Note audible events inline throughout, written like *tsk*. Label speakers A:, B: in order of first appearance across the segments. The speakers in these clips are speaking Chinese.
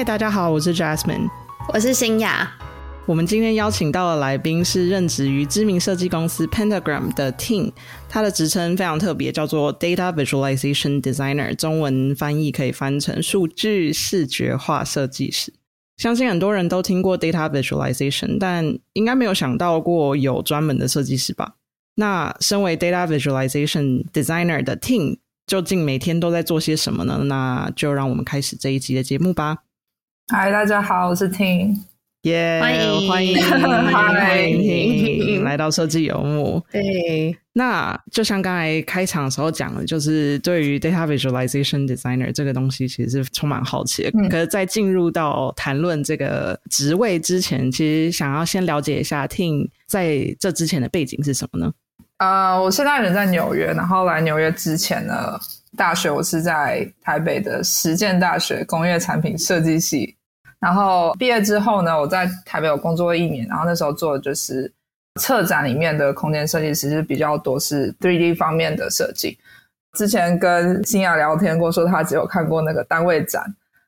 A: 嗨，大家好，我是 Jasmine，
B: 我是新雅。
A: 我们今天邀请到的来宾是任职于知名设计公司 Pentagram 的 Team，他的职称非常特别，叫做 Data Visualization Designer，中文翻译可以翻成数据视觉化设计师。相信很多人都听过 Data Visualization，但应该没有想到过有专门的设计师吧？那身为 Data Visualization Designer 的 Team，究竟每天都在做些什么呢？那就让我们开始这一集的节目吧。
C: 嗨，大家好，我是 Team。
A: 耶！
B: 欢迎
A: 欢迎欢迎来到设计游牧。
B: 对，
A: 那就像刚才开场的时候讲的，就是对于 data visualization designer 这个东西，其实是充满好奇的。可是，在进入到谈论这个职位之前，其实想要先了解一下 Team 在这之前的背景是什么呢？
C: 呃，我现在人在纽约，然后来纽约之前呢，大学我是在台北的实践大学工业产品设计系。然后毕业之后呢，我在台北有工作一年，然后那时候做的就是策展里面的空间设计师，是比较多是 3D 方面的设计。之前跟新雅聊天过，说他只有看过那个单位展。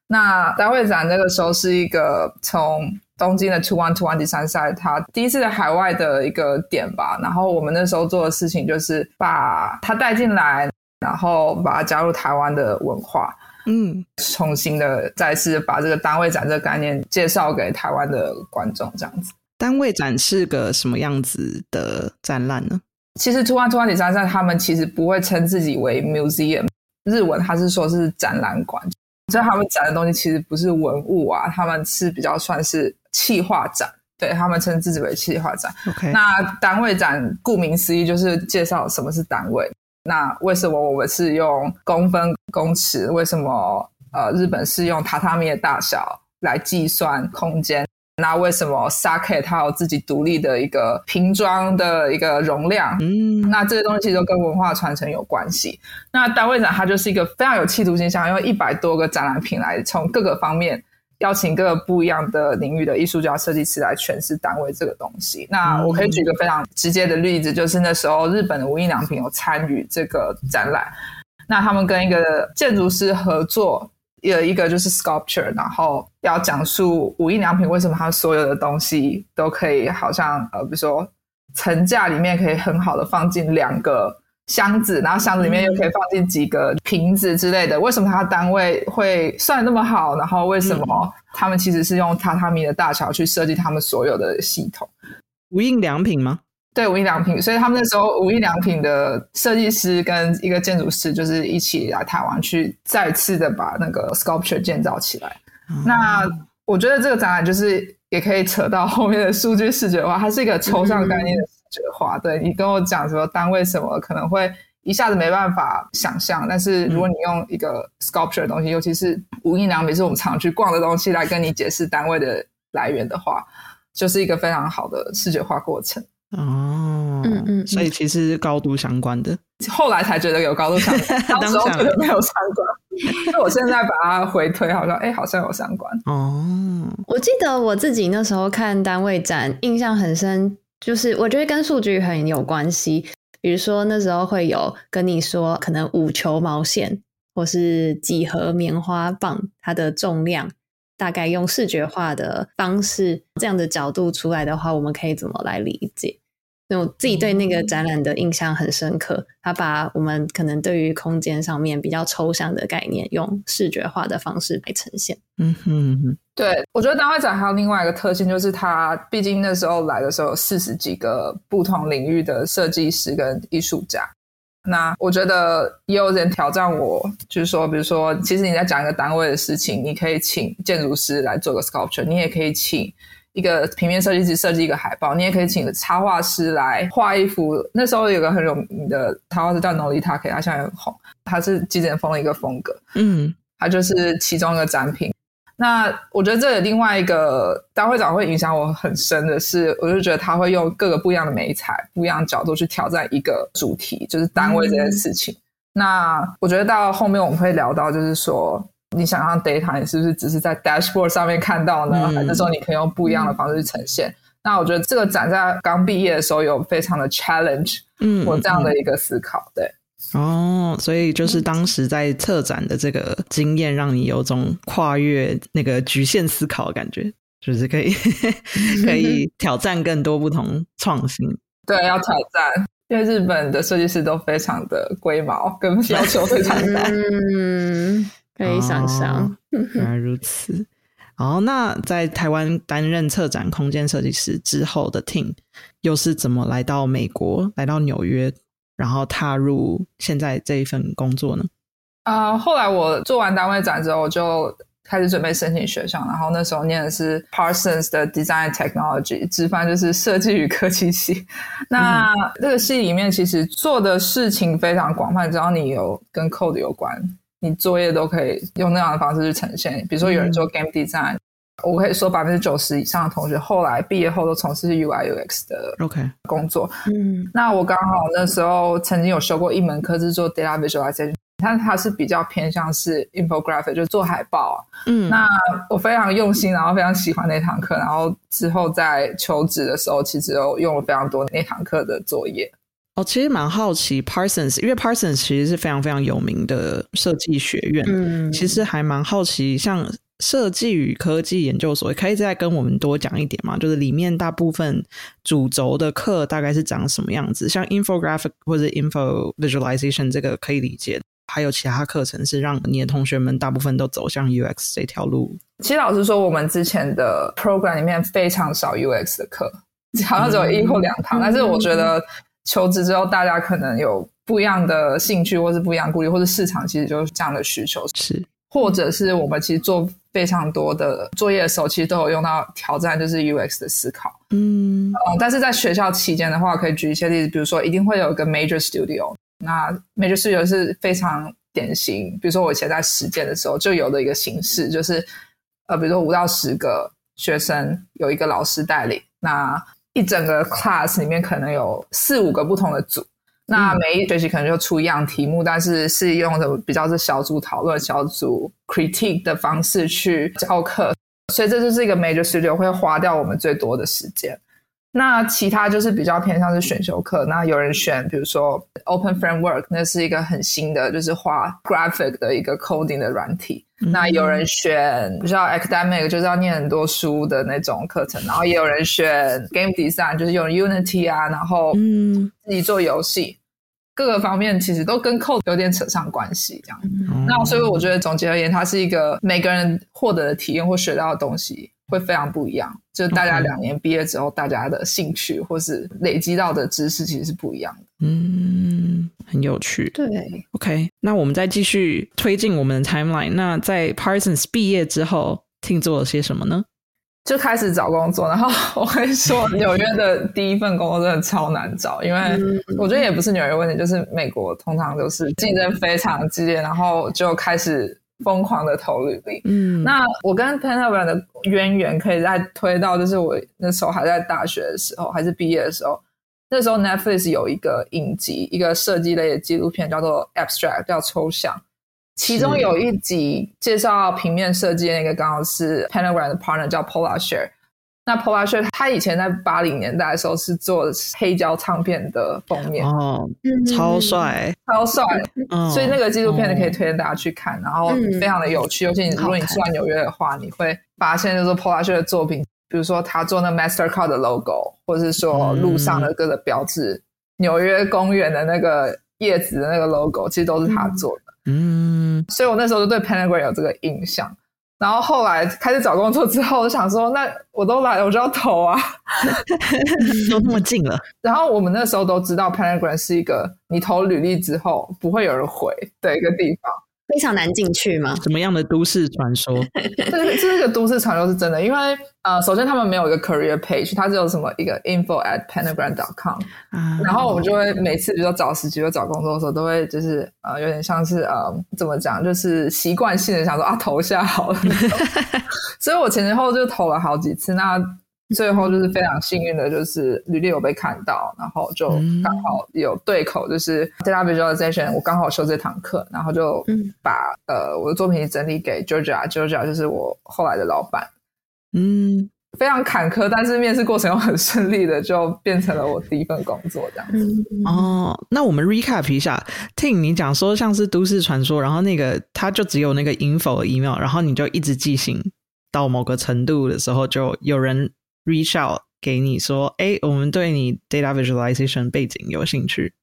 C: 那单位展那个时候是一个从东京的 Two One Two One 第三赛，他第一次在海外的一个点吧。然后我们那时候做的事情就是把他带进来，然后把他加入台湾的文化。嗯，重新的再次把这个单位展这个概念介绍给台湾的观众，这样子。
A: 单位展是个什么样子的展览呢？
C: 其实 Two One Two One 第三他们其实不会称自己为 museum，日文他是说是展览馆，所以他们展的东西其实不是文物啊，他们是比较算是气化展，对他们称自己为气化展。
A: OK，
C: 那单位展顾名思义就是介绍什么是单位。那为什么我们是用公分、公尺？为什么呃日本是用榻榻米的大小来计算空间？那为什么 Sake 它有自己独立的一个瓶装的一个容量？嗯，那这些东西都跟文化传承有关系。那单位展它就是一个非常有企图心，想用一百多个展览品来从各个方面。邀请各个不一样的领域的艺术家、设计师来诠释单位这个东西。那我可以举个非常直接的例子，就是那时候日本的无印良品有参与这个展览。那他们跟一个建筑师合作，有一个就是 sculpture，然后要讲述无印良品为什么它所有的东西都可以，好像呃，比如说层架里面可以很好的放进两个。箱子，然后箱子里面又可以放进几个瓶子之类的。为什么它单位会算那么好？然后为什么他们其实是用榻榻米的大小去设计他们所有的系统？
A: 无印良品吗？
C: 对，无印良品。所以他们那时候无印良品的设计师跟一个建筑师就是一起来台湾去再次的把那个 sculpture 建造起来。那我觉得这个展览就是也可以扯到后面的数据视觉化，它是一个抽象概念的。觉化，对你跟我讲说单位什么可能会一下子没办法想象，但是如果你用一个 sculpture 的东西，尤其是无印良品是我们常去逛的东西来跟你解释单位的来源的话，就是一个非常好的视觉化过程。
A: 哦，嗯嗯，所以其实是高度相关的，
C: 后来才觉得有高度相关，*laughs* 当时觉得没有相关，那我现在把它回推，好像哎，好像有相关。
B: 哦，我记得我自己那时候看单位展，印象很深。就是我觉得跟数据很有关系，比如说那时候会有跟你说，可能五球毛线或是几何棉花棒，它的重量大概用视觉化的方式这样的角度出来的话，我们可以怎么来理解？我自己对那个展览的印象很深刻，他把我们可能对于空间上面比较抽象的概念，用视觉化的方式来呈现。嗯
C: 哼，对我觉得单位展还有另外一个特性，就是它毕竟那时候来的时候有四十几个不同领域的设计师跟艺术家。那我觉得也有人挑战我，就是说，比如说，其实你在讲一个单位的事情，你可以请建筑师来做个 sculpture，你也可以请。一个平面设计师设计一个海报，你也可以请插画师来画一幅。那时候有个很有名的插画师叫 Nolita，他现在很红。他是极简风的一个风格，嗯，他就是其中一个展品。那我觉得这里另外一个大会长会影响我很深的是，我就觉得他会用各个不一样的美材、不一样的角度去挑战一个主题，就是单位这件事情。那我觉得到后面我们会聊到，就是说。你想象 data，你是不是只是在 dashboard 上面看到呢？还是说你可以用不一样的方式去呈现？那我觉得这个展在刚毕业的时候有非常的 challenge，嗯，我这样的一个思考，对。
A: 哦，所以就是当时在策展的这个经验，让你有种跨越那个局限思考的感觉，就是可以 *laughs* 可以挑战更多不同创新。
C: 对，要挑战，因为日本的设计师都非常的龟毛，跟要求非常大。
B: 嗯，可以想象。*laughs*
A: 原来如此。好，那在台湾担任策展空间设计师之后的 Team，又是怎么来到美国，来到纽约，然后踏入现在这一份工作呢？
C: 啊，后来我做完单位展之后，我就开始准备申请学校，然后那时候念的是 Parsons 的 Design Technology，直翻就是设计与科技系。那这个系里面其实做的事情非常广泛，只要你有跟 code 有关。你作业都可以用那样的方式去呈现，比如说有人做 game design，我可以说百分之九十以上的同学后来毕业后都从事 UI UX 的
A: OK
C: 工作。嗯，那我刚好那时候曾经有修过一门课是做 data visualization，但它是比较偏向是 infographic，就做海报。嗯，那我非常用心，然后非常喜欢那堂课，然后之后在求职的时候，其实有用了非常多那堂课的作业。
A: 哦，其实蛮好奇，Parsons，因为 Parsons 其实是非常非常有名的设计学院。嗯，其实还蛮好奇，像设计与科技研究所，可以再跟我们多讲一点吗？就是里面大部分主轴的课大概是长什么样子？像 infographic 或者 info visualization 这个可以理解，还有其他课程是让你的同学们大部分都走向 UX 这条路。
C: 其实老实说，我们之前的 program 里面非常少 UX 的课，好像只有一或两堂，但是我觉得。求职之后，大家可能有不一样的兴趣，或是不一样顾虑，或者市场其实就是这样的需求，
A: 是，
C: 或者是我们其实做非常多的作业的时候，其实都有用到挑战，就是 UX 的思考，嗯，但是在学校期间的话，可以举一些例子，比如说一定会有一个 Major Studio，那 Major Studio 是非常典型，比如说我以前在实践的时候就有的一个形式，就是呃，比如说五到十个学生有一个老师带领，那。一整个 class 里面可能有四五个不同的组，那每一学期可能就出一样题目，但是是用的比较是小组讨论、小组 critique 的方式去教课，所以这就是一个 major studio 会花掉我们最多的时间。那其他就是比较偏向是选修课，那有人选，比如说 Open Framework，那是一个很新的，就是画 graphic 的一个 coding 的软体。那有人选比较 academic，就是要念很多书的那种课程，然后也有人选 game design，就是用 Unity 啊，然后嗯自己做游戏，各个方面其实都跟 code 有点扯上关系，这样。那所以我觉得总结而言，它是一个每个人获得的体验或学到的东西。会非常不一样，就大家两年毕业之后，大家的兴趣或是累积到的知识其实是不一样的。
A: 嗯，很有趣。
B: 对
A: ，OK，那我们再继续推进我们的 timeline。那在 Parsons 毕业之后，听做了些什么呢？
C: 就开始找工作。然后 *laughs* 我会说，*laughs* 纽约的第一份工作真的超难找，因为我觉得也不是纽约问题，就是美国通常都是竞争非常激烈，然后就开始。疯狂的投履历，嗯，那我跟 Pentagram 的渊源可以再推到，就是我那时候还在大学的时候，还是毕业的时候，那时候 Netflix 有一个影集，一个设计类的纪录片，叫做 Abstract，叫抽象，其中有一集介绍平面设计的，那个刚好是 Pentagram 的 partner 叫 Polar Share。那 p o l a s h e 他以前在八零年代的时候是做黑胶唱片的封面
A: 哦，超帅，
C: 超帅，所以那个纪录片你可以推荐大家去看，然后非常的有趣。尤其你如果你住在纽约的话，你会发现就是 p o l a s h e 的作品，比如说他做那 Mastercard 的 logo，或者是说路上的各个标志，纽约公园的那个叶子的那个 logo，其实都是他做的。嗯，所以我那时候就对 Pentagram 有这个印象。然后后来开始找工作之后，我想说，那我都来了，我就要投啊，*laughs*
A: 都那么近了。*laughs*
C: 然后我们那时候都知道，Pentagram 是一个你投履历之后不会有人回的一个地方。
B: 非常难进去吗？
A: 什么样的都市传说？
C: 这个这个都市传说是真的，因为呃，首先他们没有一个 career page，它只有什么一个 info at pentagram dot com，然后我们就会每次比如说找实习或找工作的时候，都会就是呃，有点像是呃，怎么讲，就是习惯性的想说啊，投下好了。*laughs* 所以我前前后就投了好几次，那。最后就是非常幸运的，就是履历有被看到，然后就刚好有对口，就是 data visualization，我刚好修这堂课，然后就把呃我的作品整理给 Georgia，Georgia 就是我后来的老板。
A: 嗯，
C: 非常坎坷，但是面试过程又很顺利的，就变成了我第一份工作这样子。
A: 哦，那我们 recap 一下，Ting，你讲说像是都市传说，然后那个他就只有那个 info email，然后你就一直寄信到某个程度的时候，就有人 reach out 给你说，哎，我们对你 data visualization 背景有兴趣。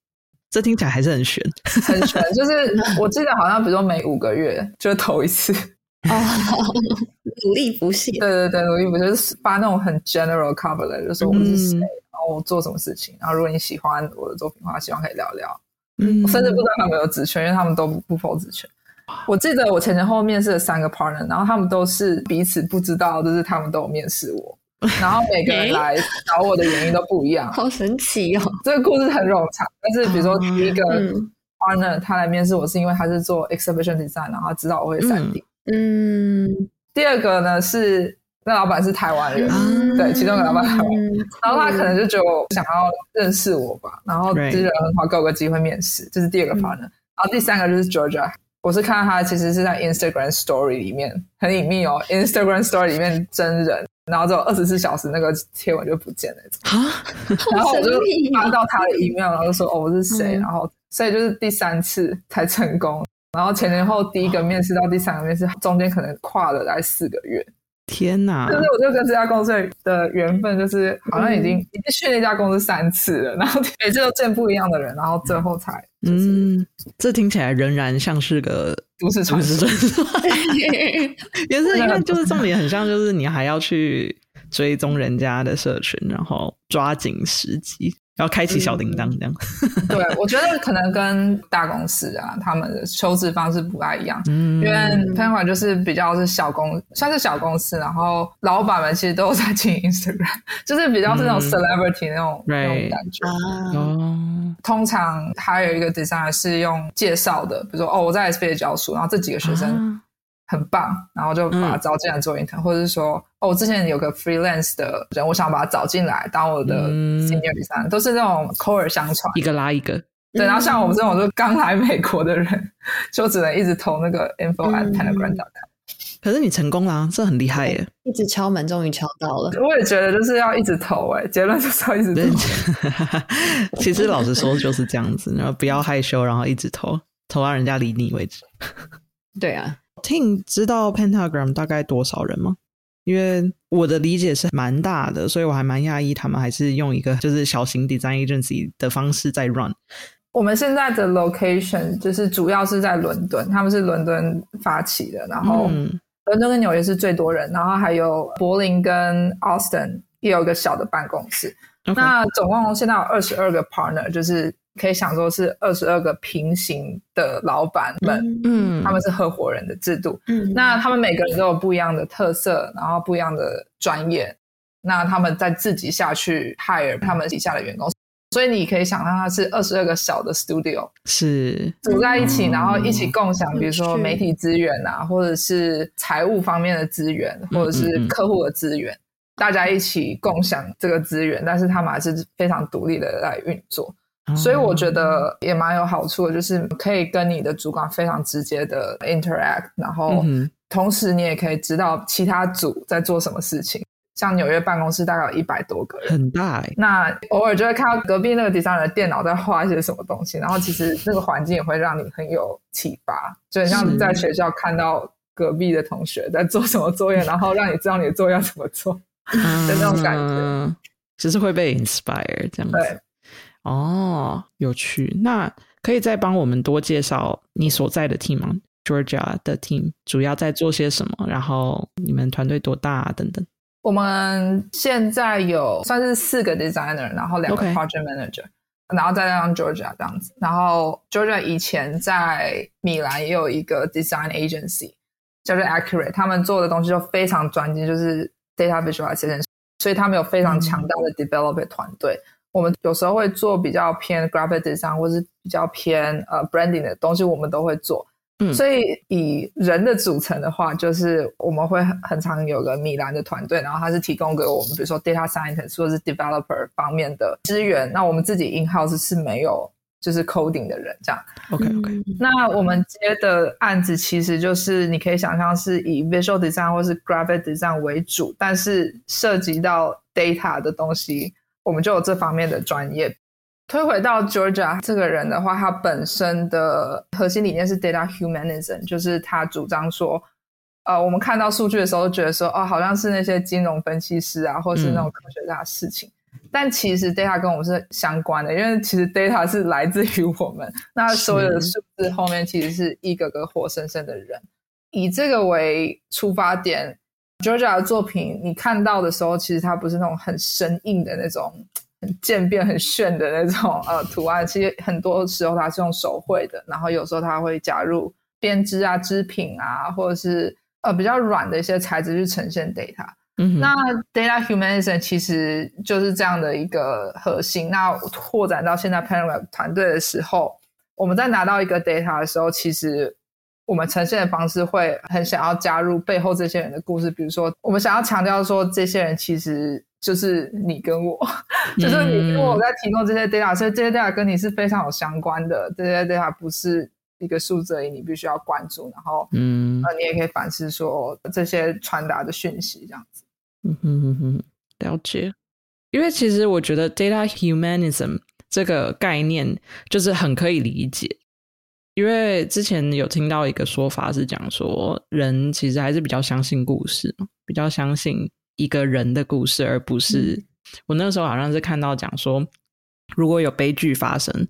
A: 这听起来还是很悬，
C: 很悬。*laughs* 就是我记得好像，比如说每五个月就投一次。
B: 哦，努力不懈。
C: 对对对，努力不懈，就是发那种很 general cover 的，就说我们是谁，然后我做什么事情，然后如果你喜欢我的作品的话，希望可以聊聊。嗯，我甚至不知道他们有职权，因为他们都不否职权。我记得我前前后后面试了三个 partner，然后他们都是彼此不知道，就是他们都有面试我，然后每个人来找我的原因都不一样，
B: 好神奇哦。
C: 这个故事很冗长，但是比如说第一个 partner 他来面试我是因为他是做 exhibition design，然后他知道我会三 D。嗯，第二个呢是那老板是台湾人，对，其中一个老板台湾，然后他可能就觉得我想要认识我吧，然后就人很好，给我个机会面试，这是第二个 partner。然后第三个就是 Georgia，我是看到他其实是在 Instagram Story 里面很隐秘哦，Instagram Story 里面真人，然后之后二十四小时那个贴文就不见了啊，然后我就发到他的 email，然后就说哦我是谁，然后所以就是第三次才成功。然后前前后第一个面试到第三个面试，中间可能跨了来四个月。
A: 天哪！
C: 就是我就跟这家公司的缘分，就是好像已经已经去那家公司三次了，然后每次都见不一样的人，然后最后才嗯，
A: 这听起来仍然像是个
C: 都市传说。*laughs*
A: 也是因为就是重点很像，就是你还要去追踪人家的社群，然后抓紧时机。要开启小铃铛这样，*laughs* *laughs*
C: 对我觉得可能跟大公司啊，他们的求职方式不太一样。嗯，因为 p e n 就是比较是小公，算是小公司，然后老板们其实都有在经营 Instagram，*laughs* 就是比较是那种 celebrity 那种那种感觉。哦，通常还有一个 designer 是用介绍的，比如说哦，我在 SBA 教书，然后这几个学生。很棒，然后就把他招进来做 intern，或者是说，哦，我之前有个 freelance 的人，我想把他找进来当我的 senior designer，都是那种口耳相传，
A: 一个拉一个。
C: 对，然后像我们这种就刚来美国的人，*laughs* 就只能一直投那个 info at pentagram.com。
A: 可是你成功了，这很厉害耶！
B: 一直敲门，终于敲到了。
C: 我也觉得就是要一直投，哎，结论就是要一直投。*laughs*
A: 其实老实说就是这样子，然后不要害羞，然后一直投，投到人家理你为止。*laughs*
B: 对啊。
A: 听知道 Pentagram 大概多少人吗？因为我的理解是蛮大的，所以我还蛮讶异他们还是用一个就是小型 design agency 的方式在 run。
C: 我们现在的 location 就是主要是在伦敦，他们是伦敦发起的，然后伦敦跟纽约是最多人，然后还有柏林跟 Austin 也有一个小的办公室。那总共现在有二十二个 partner，就是。可以想说是二十二个平行的老板们，嗯，他们是合伙人的制度，嗯，那他们每个人都有不一样的特色，然后不一样的专业，那他们在自己下去 hire 他们底下的员工，所以你可以想象它是二十二个小的 studio，
A: 是。
C: 组在一起，然后一起共享，比如说媒体资源啊，或者是财务方面的资源，或者是客户的资源，大家一起共享这个资源，但是他们还是非常独立的来运作。所以我觉得也蛮有好处的，就是可以跟你的主管非常直接的 interact，然后同时你也可以知道其他组在做什么事情。像纽约办公室大概有一百多个人，
A: 很大。
C: 那偶尔就会看到隔壁那个 designer 的电脑在画一些什么东西，然后其实那个环境也会让你很有启发，就很像在学校看到隔壁的同学在做什么作业，然后让你知道你的作业要怎么做的那种感觉，
A: 就是会被 inspire 这样子。哦，有趣。那可以再帮我们多介绍你所在的 team 吗？Georgia 的 team 主要在做些什么？然后你们团队多大等等？
C: 我们现在有算是四个 designer，然后两个 project manager，然后再加上 Georgia 这样子。然后 Georgia 以前在米兰也有一个 design agency，叫做 Accurate，他们做的东西就非常专精，就是 data visualization，所以他们有非常强大的 developer 团队。我们有时候会做比较偏 graphic design 或是比较偏呃 branding 的东西，我们都会做。嗯，所以以人的组成的话，就是我们会很很常有个米兰的团队，然后他是提供给我们，比如说 data scientist 或是 developer 方面的资源。那我们自己 in house 是没有就是 coding 的人这样。
A: OK OK，
B: 嗯
C: 那我们接的案子其实就是你可以想象是以 visual design 或是 graphic design 为主，但是涉及到 data 的东西，我们就有这方面的专业。推回到 Georgia 这个人的话，他本身的核心理念是 data humanism，就是他主张说，呃，我们看到数据的时候，觉得说，哦，好像是那些金融分析师啊，或是那种科学家的事情。但其实 data 跟我们是相关的，因为其实 data 是来自于我们。那所有的数字后面其实是一个个活生生的人。以这个为出发点，Georgia 的作品你看到的时候，其实它不是那种很生硬的那种、很渐变、很炫的那种呃图案。其实很多时候它是用手绘的，然后有时候它会加入编织啊、织品啊，或者是呃比较软的一些材质去呈现 data。
A: 嗯，
C: 那 data humanism 其实就是这样的一个核心。那拓展到现在 Panagram 团队的时候，我们在拿到一个 data 的时候，其实我们呈现的方式会很想要加入背后这些人的故事。比如说，我们想要强调说，这些人其实就是你跟我，*laughs* 就是你跟我在提供这些 data，所以这些 data 跟你是非常有相关的。这些 data 不是一个数字而已，你必须要关注，然后
A: 嗯
C: 呃，你也可以反思说这些传达的讯息这样子。
A: 嗯哼哼哼，了解。因为其实我觉得 data humanism 这个概念就是很可以理解，因为之前有听到一个说法是讲说，人其实还是比较相信故事嘛，比较相信一个人的故事，而不是、我那时候好像是看到讲说，如果有悲剧发生，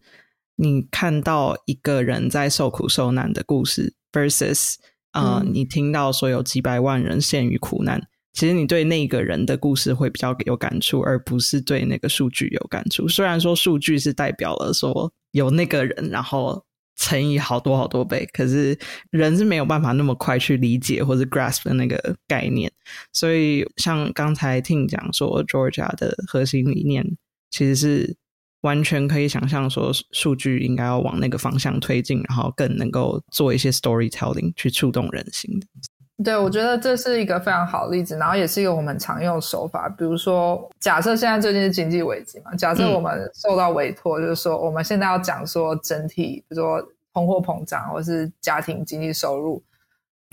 A: 你看到一个人在受苦受难的故事，versus 呃，
B: 嗯
A: 你听到说有几百万人陷于苦难，其实你对那个人的故事会比较有感触，而不是对那个数据有感触。虽然说数据是代表了说有那个人，然后乘以好多好多倍，可是人是没有办法那么快去理解或者 grasp 的那个概念。所以像刚才听讲说，Georgia 的核心理念其实是完全可以想象说，数据应该要往那个方向推进，然后更能够做一些 storytelling 去触动人心的。
C: 对，我觉得这是一个非常好的例子，然后也是一个我们常用的手法。比如说，假设现在最近是经济危机嘛，假设
A: 嗯
C: 我们受到委托，就是说我们现在要讲说整体，比如说通货膨胀或是家庭经济收入，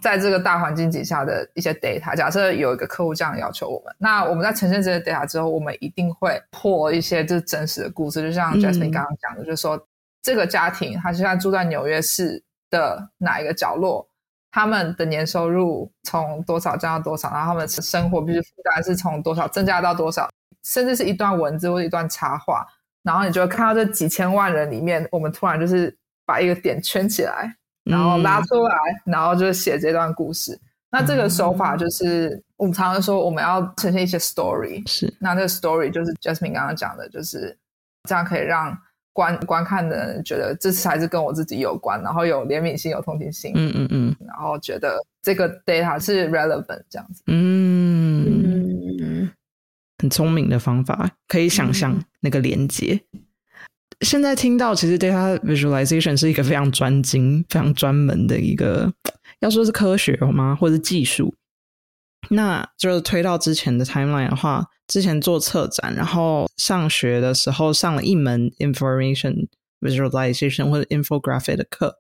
C: 在这个大环境底下的一些 data。假设有一个客户这样要求我们，那我们在呈现这些 data 之后，我们一定会破一些就是真实的故事，就像
A: 嗯
C: Jasmine 刚刚讲的，就是说这个家庭他现在住在纽约市的哪一个角落。他们的年收入从多少降到多少，然后他们的生活必须负担是从多少增加到多少，甚至是一段文字或者一段插画，然后你就会看到这几千万人里面，我们突然就是把一个点圈起来，然后拉出来，然后就是写这段故事。那这个手法就是我们常常说我们要呈现一些 story，
A: 是，
C: 那这个 story 就是 Jasmine 刚刚讲的，就是这样可以让观观看的人觉得这才是跟我自己有关，然后有怜悯心、有同情心，
A: 嗯嗯嗯
C: 然后觉得这个 data 是 relevant 这样子。
A: 嗯，
B: 嗯，
A: 很聪明的方法，可以想象那个连接。现在听到，其实 data visualization 是一个非常专精、非常专门的一个，要说是科学吗，或者技术。那就是推到之前的 timeline 的话，之前做策展，然后上学的时候上了一门 information visualization 或者 infographic 的课。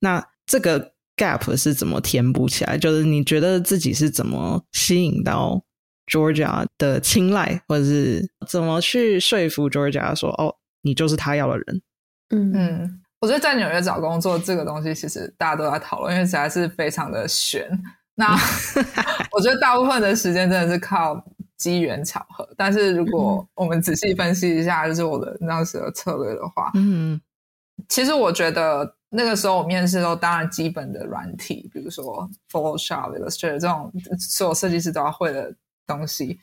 A: 那这个 gap 是怎么填补起来？就是你觉得自己是怎么吸引到 Georgia 的青睐，或者是怎么去说服 Georgia 说，哦，你就是他要的人？
B: 嗯
C: 嗯，我觉得在纽约找工作这个东西，其实大家都在讨论，因为实在是非常的悬。那 *laughs* 我觉得大部分的时间真的是靠机缘巧合，但是如果我们仔细分析一下，就是我的那时候策略的话，
A: 嗯
C: 其实我觉得那个时候我面试的时候，当然基本的软体，比如说 Photoshop、Illustrator 这种所有设计师都要会的东西，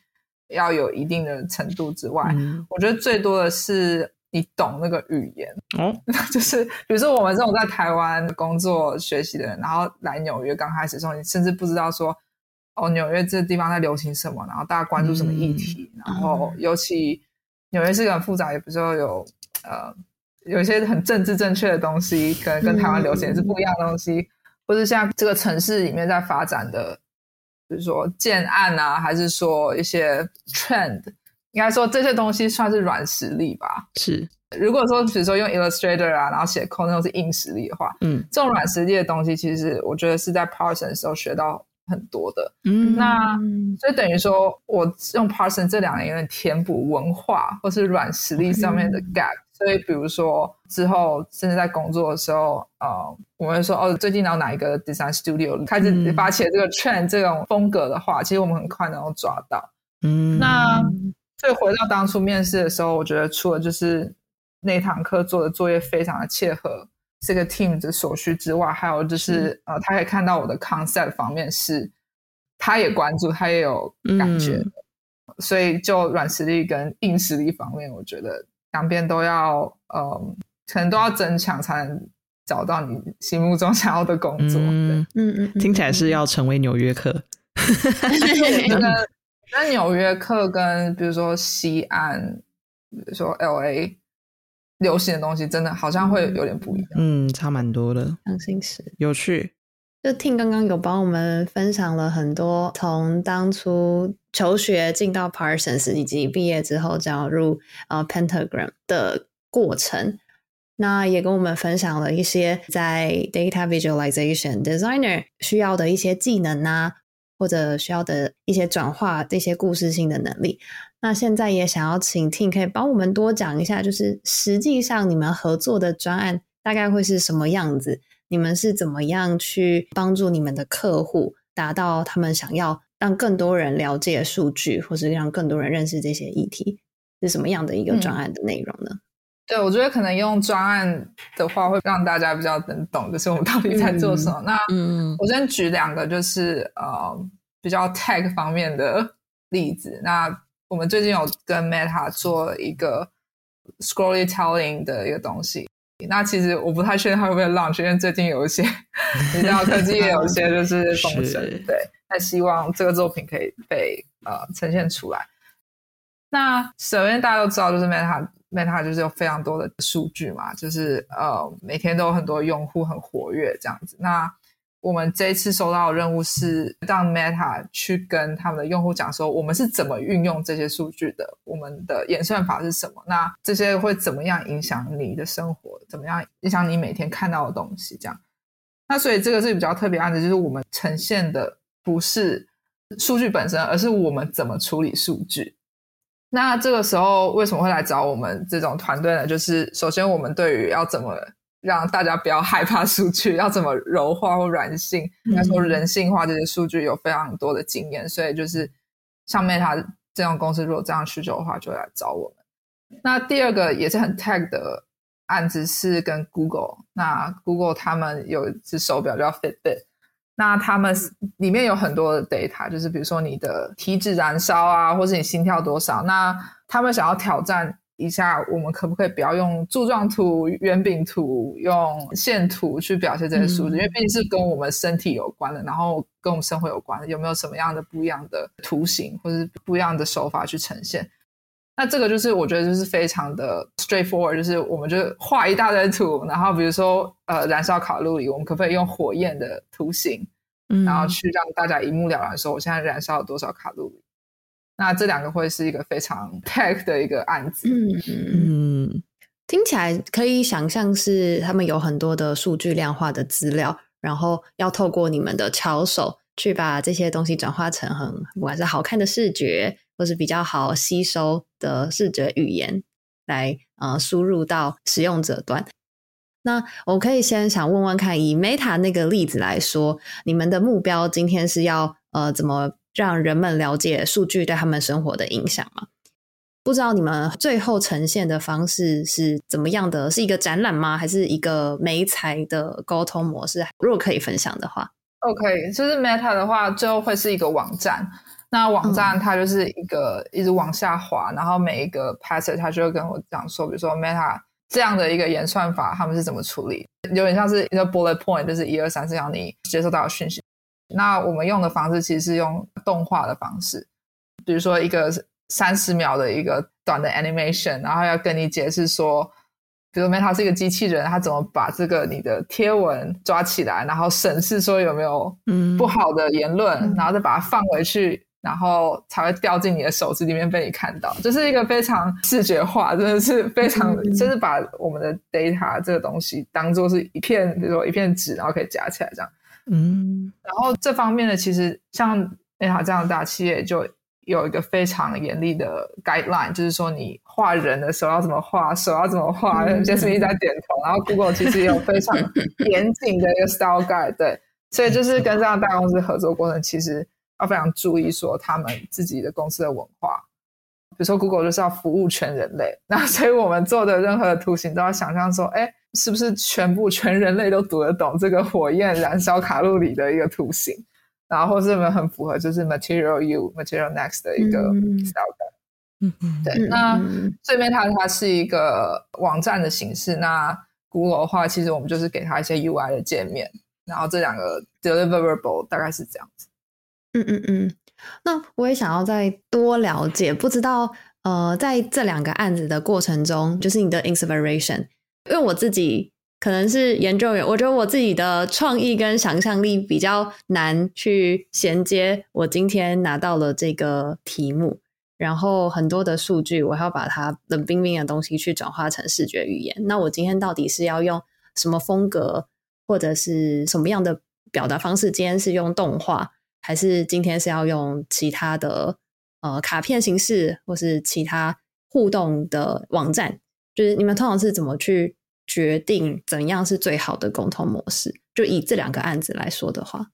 C: 要有一定的程度之外，
A: 嗯，
C: 我觉得最多的是你懂那个语言。
A: 哦，*laughs*
C: 就是比如说我们这种在台湾工作学习的人，然后来纽约刚开始的时候，你甚至不知道说哦，纽约这地方在流行什么，然后大家关注什么议题，然后尤其纽约是一个很复杂，也不是说有呃有一些很政治正确的东西，可能跟台湾流行的是不一样的东西，或是像这个城市里面在发展的，比如说建案啊，还是说一些 trend，应该说这些东西算是软实力吧。
A: 是，
C: 如果说比如说用 Illustrator 啊，然后写 code 那种是硬实力的话，
A: 嗯。
C: 这种软实力的东西，其实我觉得是在 Parson 的时候学到很多的。
A: 嗯
C: 那
B: 嗯
C: 所以等于说，我用 Parson 这两年有点填补文化或是软实力上面的 gap。所以，比如说之后甚至在工作的时候，呃，我们会说哦，最近到哪一个 design studio 开始
A: 嗯
C: 发起了这个 trend 这种风格的话，其实我们很快能够抓到。
A: 嗯
C: 那所以回到当初面试的时候，我觉得除了就是那堂课做的作业非常的切合这个 team 的所需之外，还有就是呃，他可以看到我的 concept 方面是，他也关注，他也有感觉的，所以就软实力跟硬实力方面，我觉得两边都要呃，可能都要增强，才能找到你心目中 *laughs* 想要的工作。
A: 嗯，
B: 嗯嗯，嗯
A: 听起来是要成为纽约客。*laughs*
C: 那个那纽约客跟比如说西岸，比如说 L A 流行的东西，真的好像会有点不一样。
A: 嗯，差蛮多的，
B: 相信是。
A: 有趣。
B: 就听刚刚有帮我们分享了很多从当初求学进到 Parsons 以及毕业之后加入呃 Pentagram 的过程，那也跟我们分享了一些在 Data Visualization Designer 需要的一些技能啊，或者需要的一些转化这些故事性的能力。那现在也想要请 Tim 可以帮我们多讲一下，就是实际上你们合作的专案大概会是什么样子？你们是怎么样去帮助你们的客户达到他们想要让更多人了解数据，或是让更多人认识这些议题？是什么样的一个专案的内容呢？
C: 对，我觉得可能用专案的话，会让大家比较能懂，就是我们到底在做什么。那
B: 嗯
C: 我先举两个，就是呃比较 tech 方面的例子。那我们最近有跟 Meta 做一个 storytelling 的一个东西。那其实我不太确定它会不会 launch，因为最近有一些你知道科技也有一些就是风声
A: 是，
C: 对。那希望这个作品可以被呃呈现出来。那首先大家都知道，就是 Meta Meta 就是有非常多的数据嘛，就是呃每天都有很多用户很活跃这样子。那我们这一次收到的任务是让 Meta 去跟他们的用户讲说，我们是怎么运用这些数据的，我们的演算法是什么，那这些会怎么样影响你的生活，怎么样影响你每天看到的东西，这样。那所以这个是比较特别案子，就是我们呈现的不是数据本身，而是我们怎么处理数据。那这个时候为什么会来找我们这种团队呢？就是首先我们对于要怎么让大家不要害怕数据，要怎么柔化或软性，应该说人性化这些数据有非常多的经验，所以就是像 Meta 这种公司，如果这样需求的话，就会来找我们。那第二个也是很 tag 的案子是跟 Google，那 Google 他们有一只手表叫 Fitbit，那他们里面有很多的 data，就是比如说你的体脂燃烧啊，或是你心跳多少，那他们想要挑战。一下，我们可不可以不要用柱状图、圆饼图，用线图去表现这些数字？
A: 嗯
C: 因为毕竟是跟我们身体有关的，然后跟我们生活有关的，有没有什么样的不一样的图形，或者是不一样的手法去呈现？那这个就是我觉得就是非常的 straightforward，就是我们就画一大堆图，然后比如说呃燃烧卡路里，我们可不可以用火焰的图形，
A: 嗯
C: 然后去让大家一目了然说我现在燃烧了多少卡路里？那这两个会是一个非常 *laughs* tech 的一个案子。
B: 嗯嗯，
A: 嗯
B: 听起来可以想象是他们有很多的数据量化的资料，然后要透过你们的巧手去把这些东西转化成很不管是好看的视觉，或是比较好吸收的视觉语言，来呃输入到使用者端。那我可以先想问问看，以 Meta 那个例子来说，你们的目标今天是要呃怎么让人们了解数据对他们生活的影响吗？不知道你们最后呈现的方式是怎么样的？是一个展览吗？还是一个媒材的沟通模式？如果可以分享的话
C: ，OK，就是 Meta 的话，最后会是一个网站。那网站它就是一个一直往下滑，然后每一个 passage 它就会跟我讲说，比如说 Meta 这样的一个演算法，他们是怎么处理，有点像是一个 bullet point，就是一二三四，让你接收到的讯息。那我们用的方式其实是用动画的方式，比如说一个三十秒的一个短的 animation，然后要跟你解释说，比如 Meta 是一个机器人，它怎么把这个你的贴文抓起来，然后审视说有没有
A: 嗯。
C: 不好的言论，
B: 嗯。
C: 然后再把它放回去然后才会掉进你的手机里面被你看到，就是一个非常视觉化，真的是非常，就是把我们的 data 这个东西当做是一片，比如说一片纸，然后可以夹起来这样。嗯，然后这方面呢，其实像 Meta 这样的大企业就。有一个非常严厉的 guideline，就是说你画人的时候要怎么画，手要怎么画。Jasmine 在点头，然后 Google 其实也有非常严谨的一个 style guide，对，所以就是跟这样大公司合作过程，其实要非常注意说他们自己的公司的文化。比如说 Google 就是要服务全人类，那所以我们做的任何的图形都要想象说，哎，是不是全部全人类都读得懂这个火焰燃烧卡路里的一个图形？然后是不是很符合就是 Material U Material Next 的一个 style 的？嗯嗯，对。那这边它它是一个网站的形式。那 Google 的话，其实我们就是给它一些 UI 的界面。然后这两个 deliverable 大概是这样子。
B: 嗯嗯嗯。那我也想要再多了解，不知道呃，在这两个案子的过程中，就是你的 inspiration，因为我自己。可能是研究员，我觉得我自己的创意跟想象力比较难去衔接。我今天拿到了这个题目，然后很多的数据，我要把它冷冰冰的东西去转化成视觉语言。那我今天到底是要用什么风格，或者是什么样的表达方式？今天是用动画，还是今天是要用其他的呃卡片形式，或是其他互动的网站？就是你们通常是怎么去？决定怎样是最好的沟通模式？就以这两个案子来说的话，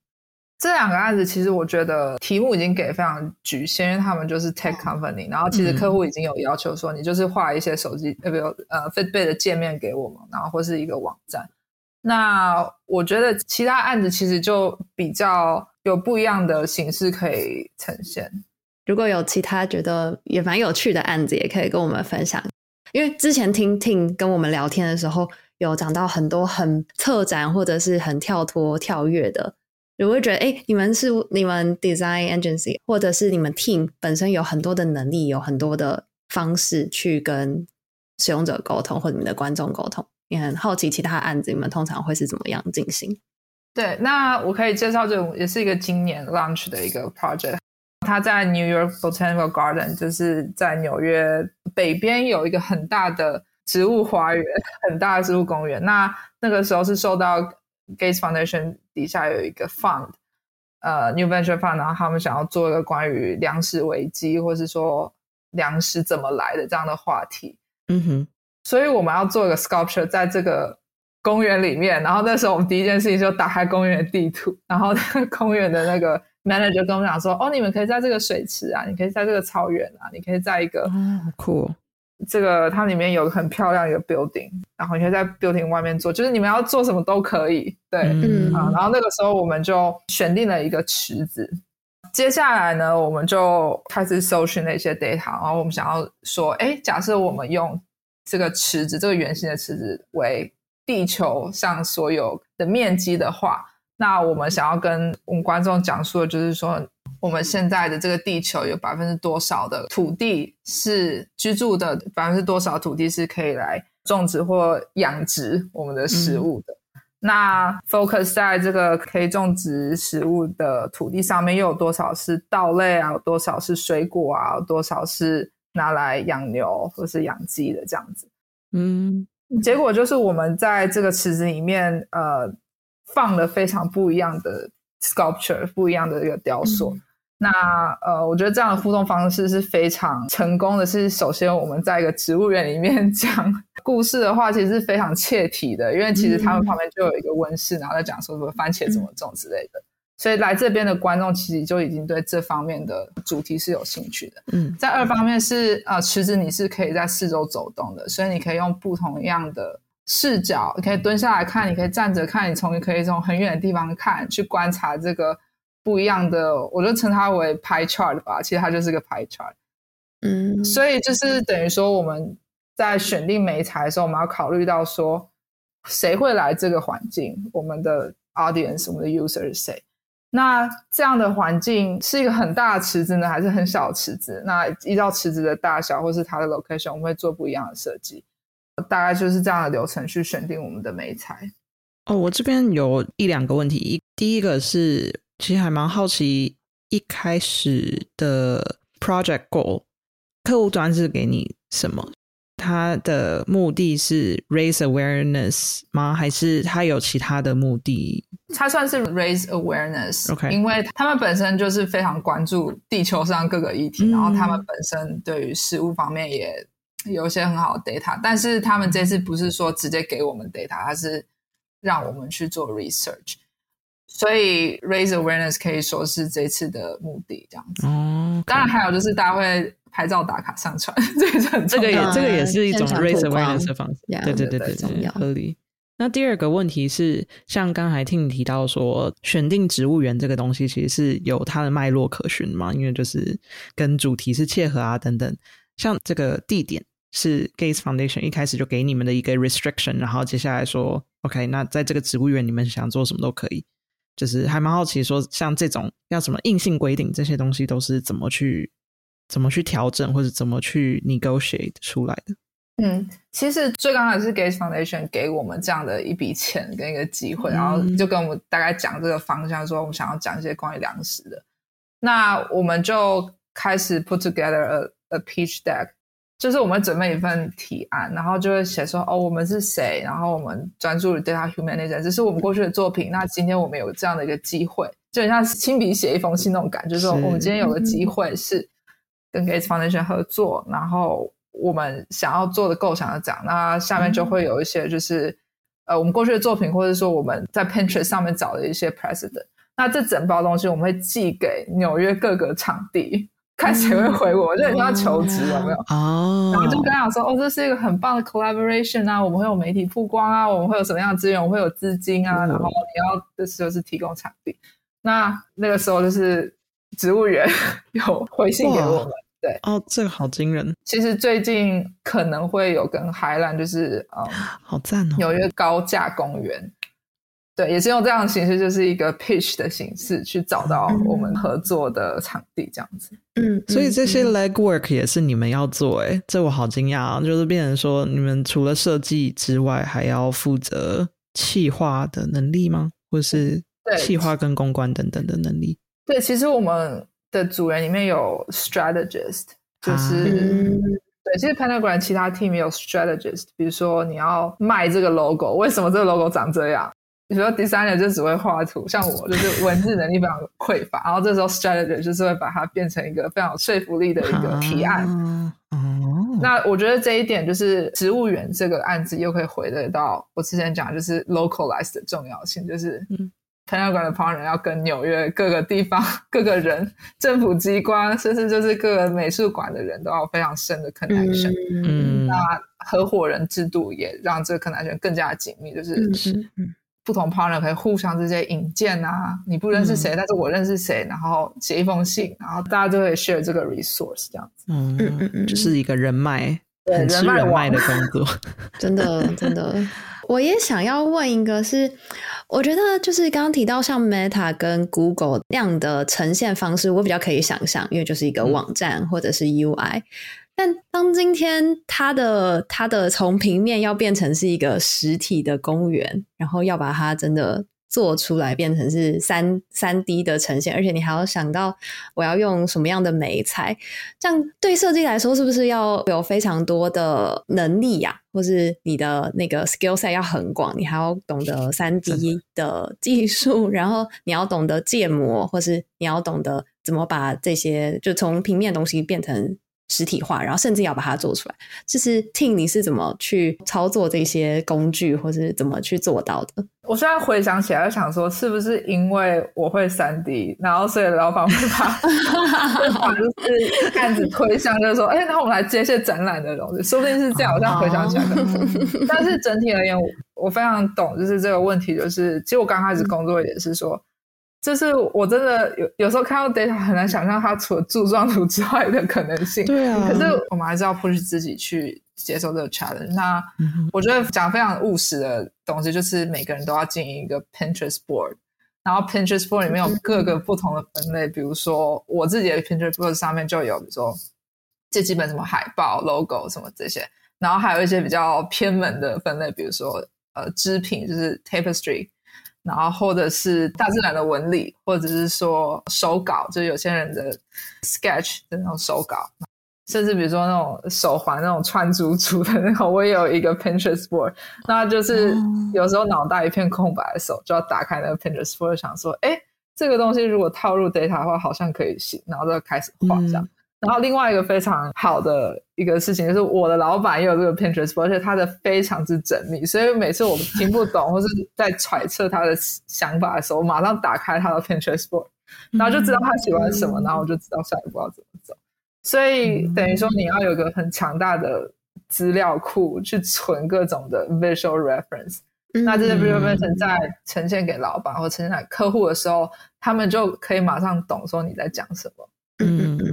C: 这两个案子其实我觉得题目已经给非常局限，因为他们就是 tech company，然后其实客户已经有要求说，你就是画一些手机呃，比如呃 Fitbit 的界面给我们，然后或是一个网站。那我觉得其他案子其实就比较有不一样的形式可以呈现。
B: 如果有其他觉得也蛮有趣的案子，也可以跟我们分享。因为之前听听跟我们聊天的时候，有讲到很多很策展或者是很跳脱跳跃的，你会觉得，哎，你们是你们 design agency，或者是你们 team 本身有很多的能力，有很多的方式去跟使用者沟通，或者你们的观众沟通。也很好奇其他案子，你们通常会是怎么样进行？
C: 对，那我可以介绍这种，也是一个今年 launch 的一个 project。它在 New York Botanical Garden，就是在纽约北边有一个很大的植物花园，很大的植物公园。那那个时候是受到 Gates Foundation 底下有一个 fund，呃，New Venture Fund，然后他们想要做一个关于粮食危机，或是说粮食怎么来的这样的话题。嗯哼，所以我们要做一个 sculpture 在这个公园里面。然后那时候我们第一件事情就打开公园地图，然后公园的那个。Manager 跟我们讲说：“哦，你们可以在这个水池啊，你可以在这个草原啊，你可以在一个
A: 酷，
C: 这个它里面有很漂亮一个 building，然后你可以在 building 外面做，就是你们要做什么都可以。对，嗯啊，然后那个时候我们就选定了一个池子。接下来呢，我们就开始搜寻那些 data，然后我们想要说，哎，假设我们用这个池子，这个圆形的池子为地球上所有的面积的话。”那我们想要跟我们观众讲述的就是说，我们现在的这个地球有百分之多少的土地是居住的，百分之多少土地是可以来种植或养殖我们的食物的。那 focus 在这个可以种植食物的土地上面，又有多少是稻类啊？有多少是水果啊？有多少是拿来养牛或是养鸡的这样子？嗯，结果就是我们在这个池子里面，呃。放了非常不一样的 sculpture，不一样的一个雕塑。那呃，我觉得这样的互动方式是非常成功的。是首先我们在一个植物园里面 *laughs* 讲故事的话，其实是非常切题的，因为其实他们旁边就有一个温室，然后在讲说什么番茄怎么种之类的。所以来这边的观众其实就已经对这方面的主题是有兴趣的。嗯，在二方面是呃，池子你是可以在四周走动的，所以你可以用不同样的。视角，你可以蹲下来看，你可以站着看，你从可以从很远的地方看，去观察这个不一样的，我就称它为 pie chart 吧。其实它就是个 pie chart。嗯，所以就是等于说我们在选定媒材的时候，我们要考虑到说谁会来这个环境，我们的 audience，我们的 user 是谁。那这样的环境是一个很大的池子呢，还是很小的池子？那依照池子的大小或是它的 location，我们会做不一样的设计。大概就是这样的流程去选定我们的美材。
A: 哦，我这边有一两个问题。第一个是，其实还蛮好奇，一开始的 project goal，客户端是给你什么？他的目的是 raise awareness 吗？还是他有其他的目的？
C: 他算是 raise awareness。
A: OK
C: 因为他们本身就是非常关注地球上各个议题，
A: 嗯
C: 然后他们本身对于食物方面也有一些很好的 data，但是他们这次不是说直接给我们 data，它是让我们去做 research。所以 raise awareness 可以说是这次的目的，这样子。
A: 哦，
C: 当然还有就是大家会拍照打卡上传，*laughs* 这个是很
A: 这个也这个也是一种 raise awareness 的方式。
B: Yeah，
A: 对对对
C: 对
A: 对合理。那第二个问题是，像刚才听你提到说，选定植物园这个东西其实是有它的脉络可循嘛，因为就是跟主题是切合啊等等。像这个地点是 Gates Foundation 一开始就给你们的一个 restriction，然后接下来说 OK，那在这个植物园你们想做什么都可以。就是还蛮好奇说，像这种要什么硬性规定这些东西都是怎么去怎么去调整或者怎么去 negotiate 出来的。
C: 嗯，其实最刚开始是 Gates Foundation 给我们这样的一笔钱跟一个机会，
A: 嗯
C: 然后就跟我们大概讲这个方向，说我们想要讲一些关于粮食的。那我们就开始 put together a a pitch deck，就是我们准备一份提案，然后就会写说哦，我们是谁，然后我们专注于 data humanism，这是我们过去的作品。那今天我们有这样的一个机会，就很像亲笔写一封信那种感觉，就是说我们今天有个机会是跟 Gates Foundation 合作，然后我们想要做的构想要讲。那下面就会有一些就是、呃我们过去的作品，或者说我们在 Pinterest 上面找的一些 precedent。那这整包东西我们会寄给纽约各个场地，看谁会回我，就很像求职，有没有？
A: 哦，
C: 然后就跟他讲说，哦，这是一个很棒的 collaboration 啊，我们会有媒体曝光啊，我们会有什么样的资源，我们会有资金啊，
A: 嗯
C: 然后你要的时候是提供场地。那那个时候就是植物园 *laughs* 有回信给我们。
A: 对哦，这个好惊人，
C: 其实最近可能会有跟海兰，就是嗯，
A: 好赞哦！
C: 纽约高架公园，对，也是用这样的形式，就是一个 pitch 的形式去找到我们合作的场地，这样子。
B: 嗯，
A: 所以这些
B: 嗯
A: legwork 也是你们要做，哎，这我好惊讶啊！就是变成说，你们除了设计之外，还要负责企划的能力吗？或是
C: 对
A: 企划跟公关等等的能力？
C: 对，其实我们的组员里面有 strategist，就是、
B: 嗯
C: 对，其实 Pentagram 其他 team 也有 strategist，比如说你要卖这个 logo，为什么这个 logo 长这样？比如说 designer 就只会画图，像我就是文字能力非常匮乏，然后这时候 strategist 就是会把它变成一个非常有说服力的一个提案。那我觉得这一点就是植物园这个案子又可以回得到我之前讲就是 localize 的重要性，就是
A: 嗯。
C: Pentagram 的 partner 要跟纽约各个地方、*laughs* 各个人、政府机关，甚至就是各个美术馆的人都要有非常深的 connection。
A: 嗯，
C: 那合伙人制度也让这个 connection 更加紧密，就是
B: 嗯
A: 是
C: 不同 partner 可以互相之间引荐啊，你不认识谁，但是我认识谁，然后写一封信，然后大家就会 share 这个 resource 这样子。
A: 嗯
B: 嗯嗯嗯
A: 就是一个人脉，
C: 对
A: 很吃
C: 人脉
A: 的工作。*laughs*
B: 真的真的，我也想要问一个是，我觉得就是刚刚提到像 Meta 跟 Google 那样的呈现方式，我比较可以想象，因为就是一个网站或者是 UI。但当今天它的它的从平面要变成是一个实体的公园，然后要把它真的做出来，变成是三三 D 的呈现，而且你还要想到我要用什么样的美材，这样对设计来说是不是要有非常多的能力呀、或是你的那个 skill set 要很广，你还要懂得三 D 的。技术，然后你要懂得建模，或是你要懂得怎么把这些就从平面东西变成实体化，然后甚至要把它做出来。就是 Ting，你是怎么去操作这些工具，或是怎么去做到的？
C: 我现在回想起来，就想说，是不是因为我会三 D，然后所以老板会把 *laughs* 会把就是案子推向，就是说，哎，那我们来接一些展览的东西，说不定是这样。我这样回想起来但是整体而言，我我非常懂，就是这个问题，就是其实我刚开始工作也是说。就是我真的有有时候看到 data 很难想象它除了柱状图之外的可能性。
A: 对啊
C: 可是我们还是要 push 自己去接受这个 challenge。那我觉得讲非常务实的东西，就是每个人都要经营一个 Pinterest board，然后 Pinterest board 里面有各个不同的分类，比如说我自己的 Pinterest board 上面就有，比如说最基本什么海报、logo 什么这些，然后还有一些比较偏门的分类，比如说呃织品，就是 tapestry。然后或者是大自然的纹理，或者是说手稿，就是有些人的 sketch 的那种手稿，甚至比如说那种手环那种串珠珠的那种，我也有一个 *laughs* Pinterest board。那就是有时候脑袋一片空白的时候，就要打开那个 Pinterest board，想说，哎，这个东西如果套入 data 的话，好像可以行，然后就开始画这样。然后另外一个非常好的一个事情就是，我的老板也有这个 Pinterest，而且他的非常之缜密，所以每次我听不懂或是在揣测他的想法的时候，我马上打开他的 Pinterest board，然后就知道他喜欢什么，然后我就知道下一步要怎么走。所以等于说，你要有个很强大的资料库去存各种的 visual reference，那这些 visual reference 在呈现给老板或呈现给客户的时候，他们就可以马上懂说你在讲什么。